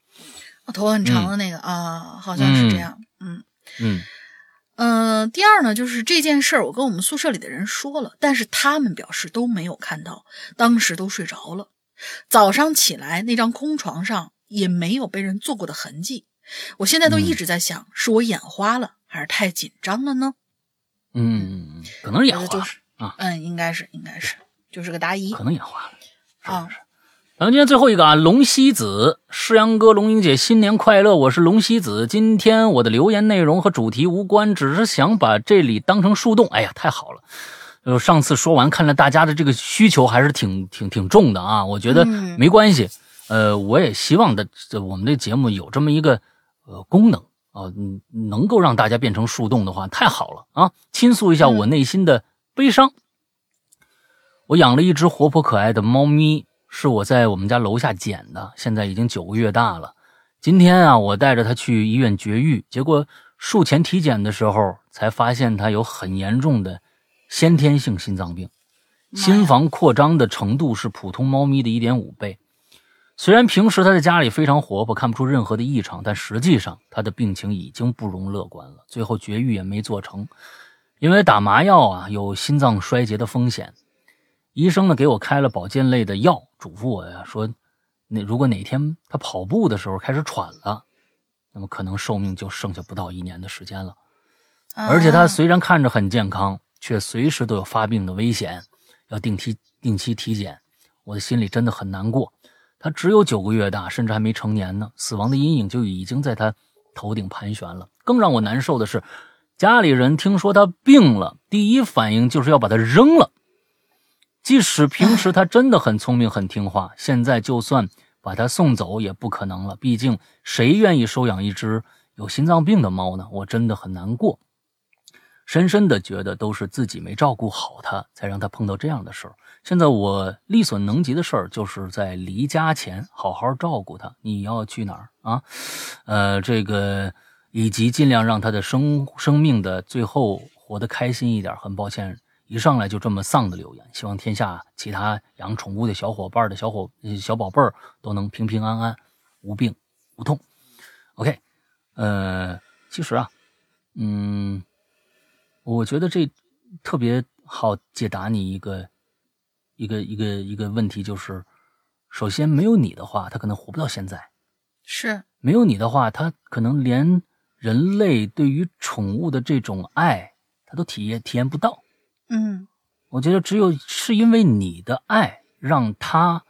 头很长的那个啊，好像是这样。嗯嗯嗯。第二呢，就是这件事儿，我跟我们宿舍里的人说了，但是他们表示都没有看到，当时都睡着了。早上起来，那张空床上也没有被人坐过的痕迹。我现在都一直在想，是我眼花了，还是太紧张了呢？嗯，可能是眼花就是啊，嗯，应该是，应该是，就是个答疑，可能眼花了，是然后今天最后一个啊，龙西子，诗阳哥、龙英姐，新年快乐！我是龙西子。今天我的留言内容和主题无关，只是想把这里当成树洞。哎呀，太好了！呃，上次说完，看来大家的这个需求还是挺挺挺重的啊。我觉得没关系。呃，我也希望的，我们的节目有这么一个呃功能啊，能够让大家变成树洞的话，太好了啊！倾诉一下我内心的悲伤。我养了一只活泼可爱的猫咪。是我在我们家楼下捡的，现在已经九个月大了。今天啊，我带着它去医院绝育，结果术前体检的时候才发现它有很严重的先天性心脏病，心房扩张的程度是普通猫咪的一点五倍。虽然平时它在家里非常活泼，看不出任何的异常，但实际上它的病情已经不容乐观了。最后绝育也没做成，因为打麻药啊有心脏衰竭的风险。医生呢给我开了保健类的药，嘱咐我呀说，那如果哪天他跑步的时候开始喘了，那么可能寿命就剩下不到一年的时间了。而且他虽然看着很健康，却随时都有发病的危险，要定期定期体检。我的心里真的很难过。他只有九个月大，甚至还没成年呢，死亡的阴影就已经在他头顶盘旋了。更让我难受的是，家里人听说他病了，第一反应就是要把他扔了。即使平时他真的很聪明、很听话，*laughs* 现在就算把他送走也不可能了。毕竟谁愿意收养一只有心脏病的猫呢？我真的很难过。深深的觉得都是自己没照顾好它，才让它碰到这样的事儿。现在我力所能及的事儿，就是在离家前好好照顾它。你要去哪儿啊？呃，这个以及尽量让它的生生命的最后活得开心一点。很抱歉，一上来就这么丧的留言。希望天下其他养宠物的小伙伴的小伙小宝贝儿都能平平安安，无病无痛。OK，呃，其实啊，嗯。我觉得这特别好解答你一个一个一个一个问题，就是首先没有你的话，他可能活不到现在；是没有你的话，他可能连人类对于宠物的这种爱，他都体验体验不到。嗯，我觉得只有是因为你的爱，让它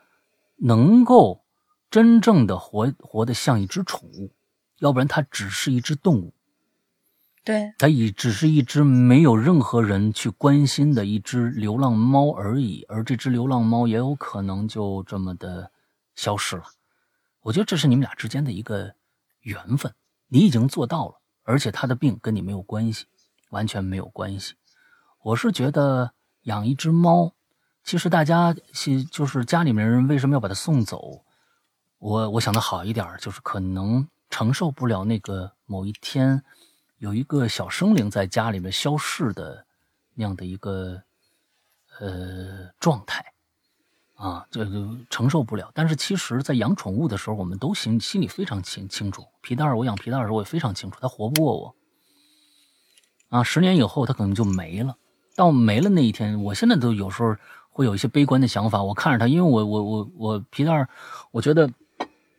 能够真正的活活得像一只宠物，要不然它只是一只动物。对，它已只是一只没有任何人去关心的一只流浪猫而已，而这只流浪猫也有可能就这么的消失了。我觉得这是你们俩之间的一个缘分，你已经做到了，而且它的病跟你没有关系，完全没有关系。我是觉得养一只猫，其实大家是就是家里面人为什么要把它送走？我我想的好一点，就是可能承受不了那个某一天。有一个小生灵在家里面消逝的那样的一个呃状态啊，这个承受不了。但是其实，在养宠物的时候，我们都心心里非常清清楚。皮蛋儿，我养皮蛋儿的时候，我也非常清楚，它活不过我啊。十年以后，它可能就没了。到没了那一天，我现在都有时候会有一些悲观的想法。我看着他，因为我我我我皮蛋儿，我觉得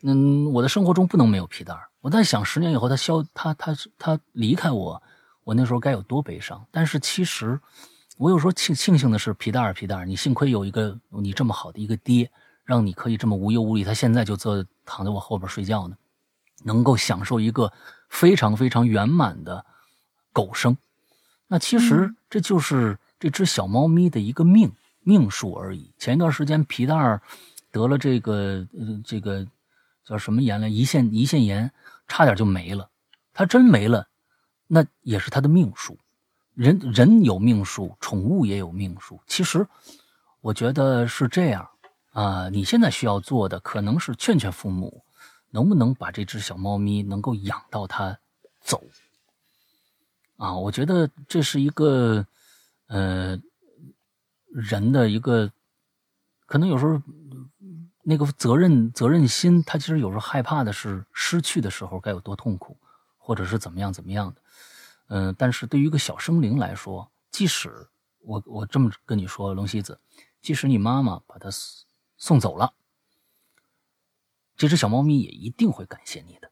嗯，我的生活中不能没有皮蛋儿。我在想，十年以后他消他他他离开我，我那时候该有多悲伤。但是其实，我有时候庆庆幸的是，皮蛋儿皮蛋儿，你幸亏有一个你这么好的一个爹，让你可以这么无忧无虑。他现在就坐躺在我后边睡觉呢，能够享受一个非常非常圆满的狗生。那其实这就是这只小猫咪的一个命命数而已。前一段时间皮蛋儿得了这个呃这个叫什么炎了？胰腺胰腺炎。差点就没了，他真没了，那也是他的命数。人人有命数，宠物也有命数。其实，我觉得是这样啊。你现在需要做的，可能是劝劝父母，能不能把这只小猫咪能够养到它走啊？我觉得这是一个呃人的一个，可能有时候。那个责任责任心，他其实有时候害怕的是失去的时候该有多痛苦，或者是怎么样怎么样的。嗯，但是对于一个小生灵来说，即使我我这么跟你说，龙西子，即使你妈妈把它送走了，这只小猫咪也一定会感谢你的，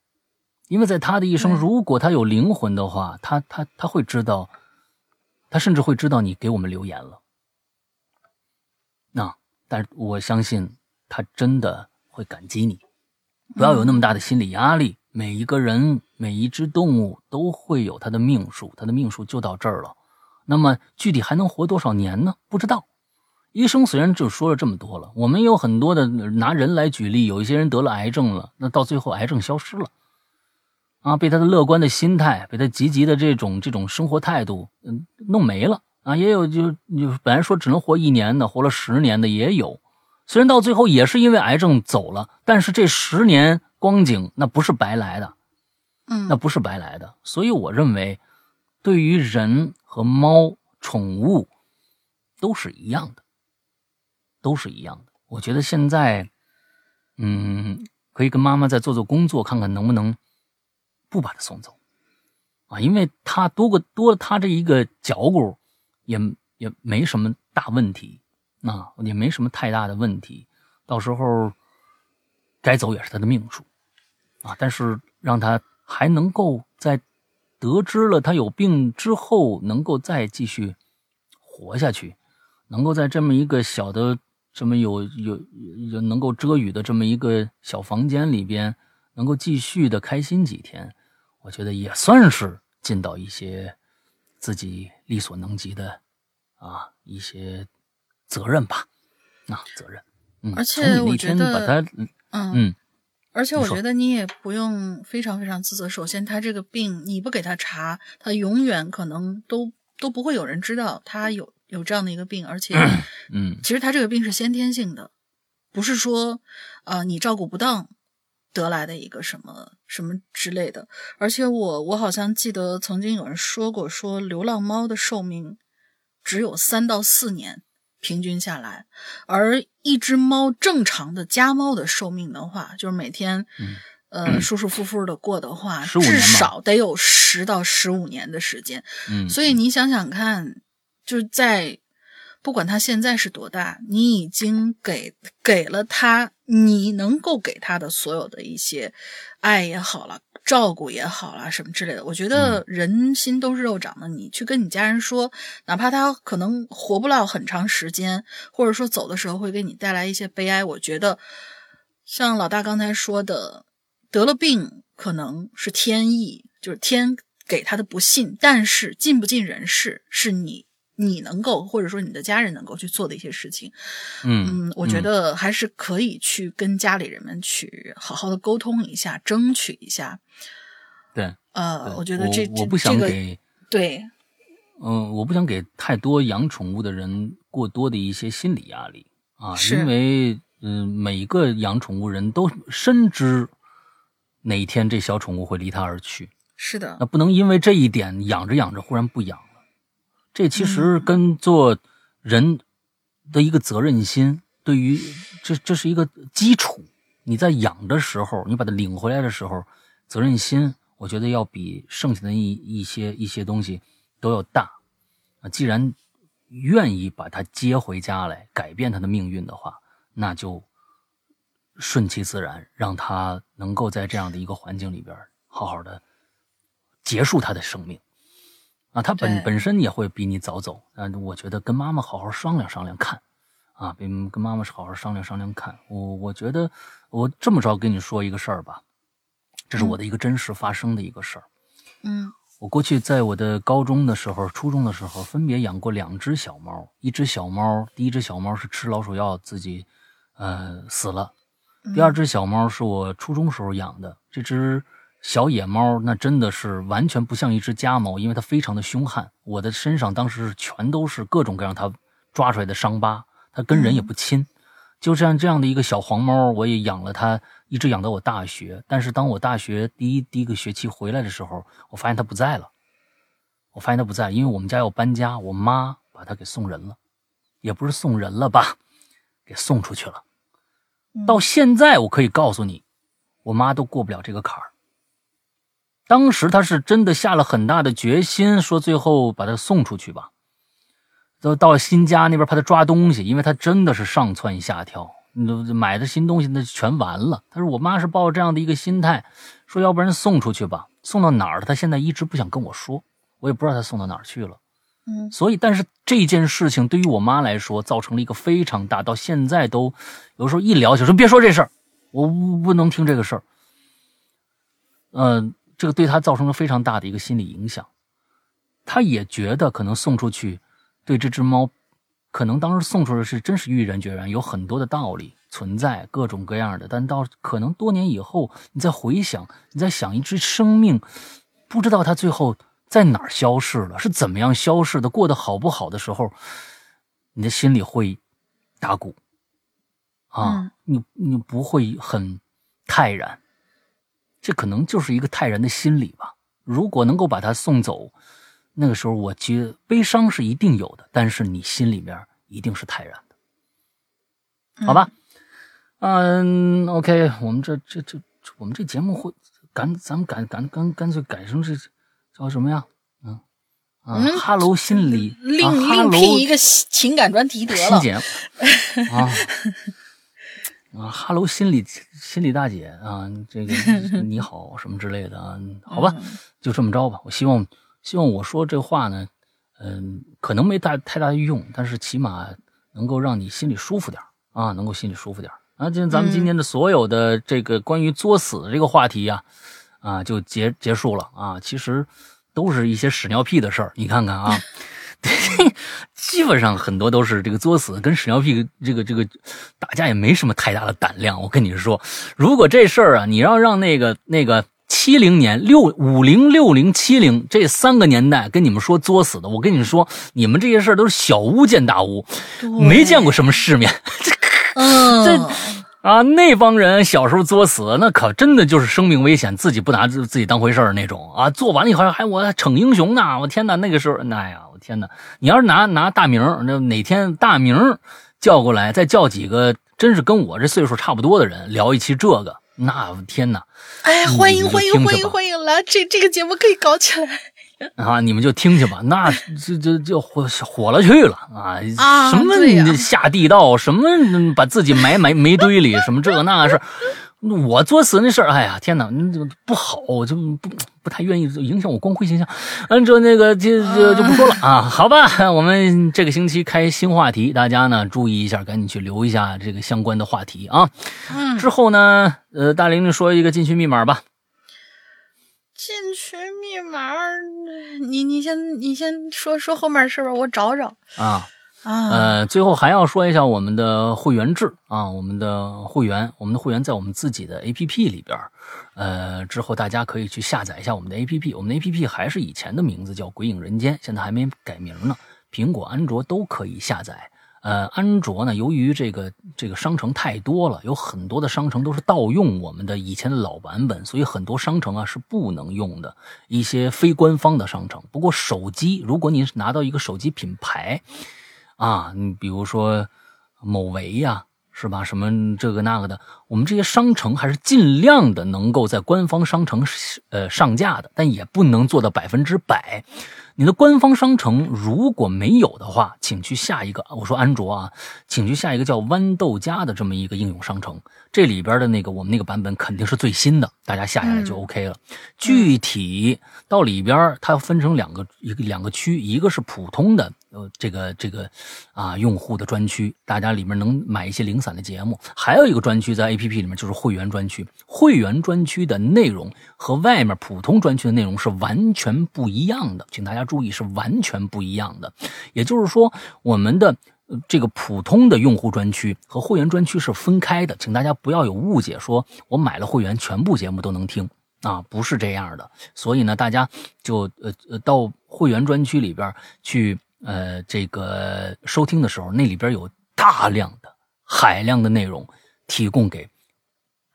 因为在他的一生，如果他有灵魂的话，他他他会知道，他甚至会知道你给我们留言了。那，但是我相信。他真的会感激你，不要有那么大的心理压力。每一个人，每一只动物都会有它的命数，它的命数就到这儿了。那么具体还能活多少年呢？不知道。医生虽然就说了这么多了，我们有很多的拿人来举例，有一些人得了癌症了，那到最后癌症消失了，啊，被他的乐观的心态，被他积极的这种这种生活态度，嗯，弄没了啊。也有就就本来说只能活一年的，活了十年的也有。虽然到最后也是因为癌症走了，但是这十年光景那不是白来的，嗯，那不是白来的。所以我认为，对于人和猫、宠物都是一样的，都是一样的。我觉得现在，嗯，可以跟妈妈再做做工作，看看能不能不把他送走啊，因为他多个多了它这一个脚骨，也也没什么大问题。啊也没什么太大的问题，到时候该走也是他的命数啊。但是让他还能够在得知了他有病之后，能够再继续活下去，能够在这么一个小的、这么有有有能够遮雨的这么一个小房间里边，能够继续的开心几天，我觉得也算是尽到一些自己力所能及的啊一些。责任吧，啊，责任。嗯，而且我觉得，嗯嗯，而且我觉得你也不用非常非常自责。首先，他这个病你不给他查，他永远可能都都不会有人知道他有有这样的一个病，而且，嗯，其实他这个病是先天性的，不是说，呃，你照顾不当得来的一个什么什么之类的。而且我我好像记得曾经有人说过，说流浪猫的寿命只有三到四年，平均下来，而一只猫正常的家猫的寿命的话，就是每天。呃，舒舒服服的过的话，至少得有十到十五年的时间。嗯，所以你想想看，就是在不管他现在是多大，你已经给给了他你能够给他的所有的一些爱也好了，照顾也好了，什么之类的。我觉得人心都是肉长的，你去跟你家人说，哪怕他可能活不了很长时间，或者说走的时候会给你带来一些悲哀，我觉得像老大刚才说的。得了病可能是天意，就是天给他的不幸，但是尽不尽人事是你你能够或者说你的家人能够去做的一些事情。嗯嗯，我觉得还是可以去跟家里人们去好好的沟通一下，争取一下。对，呃，我觉得这我不想给对，嗯，我不想给太多养宠物的人过多的一些心理压力啊，因为嗯，每个养宠物人都深知。哪一天这小宠物会离他而去？是的，那不能因为这一点养着养着忽然不养了。这其实跟做人的一个责任心，对于这这是一个基础。你在养的时候，你把它领回来的时候，责任心，我觉得要比剩下的一一些一些东西都要大。啊，既然愿意把它接回家来，改变它的命运的话，那就。顺其自然，让他能够在这样的一个环境里边好好的结束他的生命。啊，他本本身也会比你早走。嗯，我觉得跟妈妈好好商量商量看，啊，跟跟妈妈好好商量商量看。我我觉得我这么着跟你说一个事儿吧，这是我的一个真实发生的一个事儿。嗯，我过去在我的高中的时候、初中的时候，分别养过两只小猫。一只小猫，第一只小猫是吃老鼠药自己呃死了。第二只小猫是我初中时候养的，这只小野猫那真的是完全不像一只家猫，因为它非常的凶悍。我的身上当时全都是各种各样它抓出来的伤疤，它跟人也不亲。就这样这样的一个小黄猫，我也养了它，一直养到我大学。但是当我大学第一第一个学期回来的时候，我发现它不在了。我发现它不在，因为我们家要搬家，我妈把它给送人了，也不是送人了吧，给送出去了。到现在，我可以告诉你，我妈都过不了这个坎儿。当时他是真的下了很大的决心，说最后把她送出去吧。都到新家那边，怕他抓东西，因为他真的是上蹿下跳，买的新东西那全完了。他说我妈是抱着这样的一个心态，说要不然送出去吧，送到哪儿了？她现在一直不想跟我说，我也不知道他送到哪儿去了。嗯，所以，但是这件事情对于我妈来说，造成了一个非常大，到现在都有时候一聊就说别说这事儿，我不能听这个事儿。嗯，这个对他造成了非常大的一个心理影响。他也觉得可能送出去，对这只猫，可能当时送出去是真是毅然决然，有很多的道理存在，各种各样的。但到可能多年以后，你再回想，你再想一只生命，不知道它最后。在哪儿消逝了？是怎么样消逝的？过得好不好的时候，你的心里会打鼓啊！你你不会很泰然，这可能就是一个泰然的心理吧。如果能够把他送走，那个时候我觉悲伤是一定有的，但是你心里面一定是泰然的，好吧？嗯，OK，我们这这这我们这节目会干，咱们干干干干脆改成这。叫什么呀？嗯啊，哈喽心理，另另辟一个情感专题得了。*laughs* 啊啊，哈喽心理心理大姐啊，这个 *laughs* 你好什么之类的啊？好吧，就这么着吧。我希望希望我说这话呢，嗯，可能没大太大的用，但是起码能够让你心里舒服点啊，能够心里舒服点啊。就咱们今天的所有的这个关于作死的这个话题呀。啊，就结结束了啊！其实都是一些屎尿屁的事儿，你看看啊，*laughs* 基本上很多都是这个作死跟屎尿屁这个这个打架也没什么太大的胆量。我跟你说，如果这事儿啊，你要让那个那个。七零年六五零六零七零这三个年代跟你们说作死的，我跟你们说，你们这些事儿都是小巫见大巫，没见过什么世面。*laughs* 嗯，这啊，那帮人小时候作死，那可真的就是生命危险，自己不拿自自己当回事儿那种啊。做完了以后还我逞英雄呢，我天哪，那个时候，哎呀，我天哪！你要是拿拿大名，那哪天大名叫过来，再叫几个真是跟我这岁数差不多的人聊一期这个，那天哪！哎，欢迎欢迎欢迎欢迎来，这这个节目可以搞起来啊，你们就听去吧，那这这就火火了去了啊！啊什么下地道，什么嗯把自己埋埋煤堆里，什么这个那个事儿我作死那事儿，哎呀天哪，那这个不好，我就不不太愿意影响我光辉形象。嗯，这那个这这就不说了啊，好吧，我们这个星期开新话题，大家呢注意一下，赶紧去留一下这个相关的话题啊。嗯，之后呢，呃，大玲玲说一个进群密码吧。进群密码，你你先你先说说后面是吧？我找找啊，呃，最后还要说一下我们的会员制啊，我们的会员，我们的会员在我们自己的 APP 里边儿，呃，之后大家可以去下载一下我们的 APP，我们的 APP 还是以前的名字叫《鬼影人间》，现在还没改名呢，苹果、安卓都可以下载。呃，安卓呢，由于这个这个商城太多了，有很多的商城都是盗用我们的以前的老版本，所以很多商城啊是不能用的，一些非官方的商城。不过手机，如果你拿到一个手机品牌，啊，你比如说某维呀、是吧？什么这个那个的，我们这些商城还是尽量的能够在官方商城呃上架的，但也不能做到百分之百。你的官方商城如果没有的话，请去下一个。我说安卓啊，请去下一个叫豌豆荚的这么一个应用商城，这里边的那个我们那个版本肯定是最新的，大家下下来就 OK 了。具体到里边，它分成两个一个两个区，一个是普通的呃这个这个啊用户的专区，大家里面能买一些零散的节目；还有一个专区在 APP 里面就是会员专区。会员专区的内容和外面普通专区的内容是完全不一样的，请大家注意是完全不一样的。也就是说，我们的这个普通的用户专区和会员专区是分开的，请大家不要有误解，说我买了会员，全部节目都能听啊，不是这样的。所以呢，大家就呃呃到会员专区里边去呃这个收听的时候，那里边有大量的海量的内容提供给。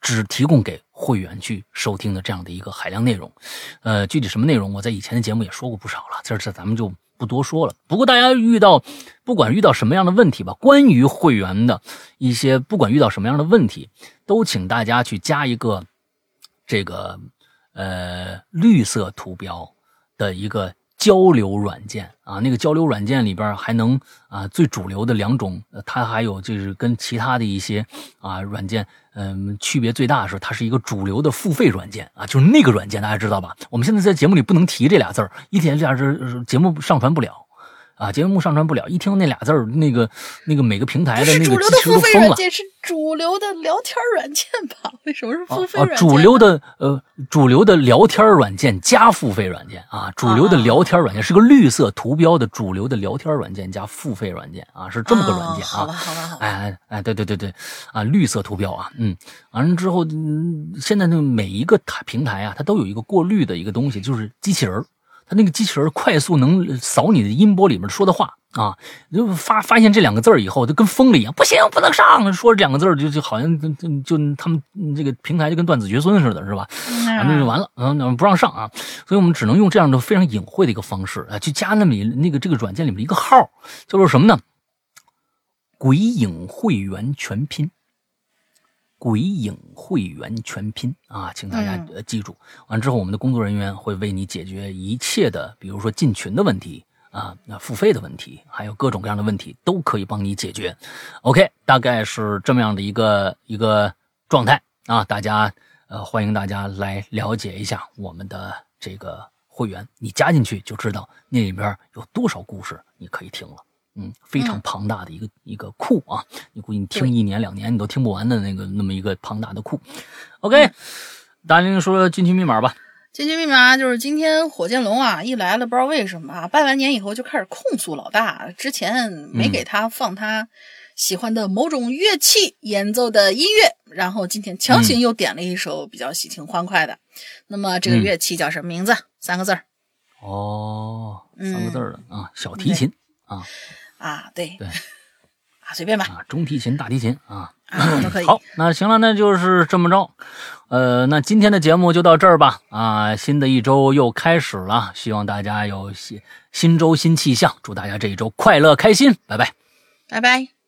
只提供给会员去收听的这样的一个海量内容，呃，具体什么内容，我在以前的节目也说过不少了，这这咱们就不多说了。不过大家遇到不管遇到什么样的问题吧，关于会员的一些，不管遇到什么样的问题，都请大家去加一个这个呃绿色图标的一个交流软件啊，那个交流软件里边还能啊最主流的两种，它还有就是跟其他的一些啊软件，嗯，区别最大的是它是一个主流的付费软件啊，就是那个软件大家知道吧？我们现在在节目里不能提这俩字儿，一提这俩字节目上传不了。啊，节目上传不了，一听那俩字儿，那个那个每个平台的那个机主流的付器人都疯了。费软件，是主流的聊天软件吧？为什么是付费啊软件呢？主流的呃，主流的聊天软件加付费软件啊，主流的聊天软件是个绿色图标的主流的聊天软件加付费软件啊，是这么个软件啊哦好吧，。好吧，好吧。哎哎哎，对对对对，啊，绿色图标啊，嗯，完了之后，嗯，现在那每一个台平台啊，它都有一个过滤的一个东西，就是机器人儿，它那个机器人快速能扫你的音波里面说的话啊，就发发现这两个字儿以后，就跟疯了一样，不行，不能上，说这两个字儿就就好像就就就他们嗯这个平台就跟断子绝孙似的，是吧？啊，那就完了，嗯，不让上啊，所以我们只能用这样的非常隐晦的一个方式啊，去加那么一那个这个软件里面一个号，叫做什么呢？鬼影会员全拼，鬼影会员全拼啊，请大家记住。完之后，我们的工作人员会为你解决一切的，比如说进群的问题啊，那付费的问题，还有各种各样的问题，都可以帮你解决。OK，大概是这么样的一个一个状态啊，大家呃欢迎大家来了解一下我们的这个会员，你加进去就知道那里边有多少故事你可以听了。嗯，非常嗯庞大的一个、一个库啊！你估计你听一年两年你都听不完的那个那么一个庞大的库。OK，大玲说进群密码吧。进群密码就是今天火箭龙啊一来了，不知道为什么啊，拜完年以后就开始控诉老大，之前没给他放他喜欢的某种乐器演奏的音乐，然后今天强行又点了一首比较喜庆欢快的。那么这个乐器叫什么名字？三个字儿。哦，三个字儿的嗯啊，小提琴啊啊，对对啊，随便吧，啊，中提琴、大提琴啊。啊都可以。好，那行了，那就是这么着。呃，那今天的节目就到这儿吧。啊，新的一周又开始了，希望大家有新新周新气象，祝大家这一周快乐开心，拜拜。拜拜。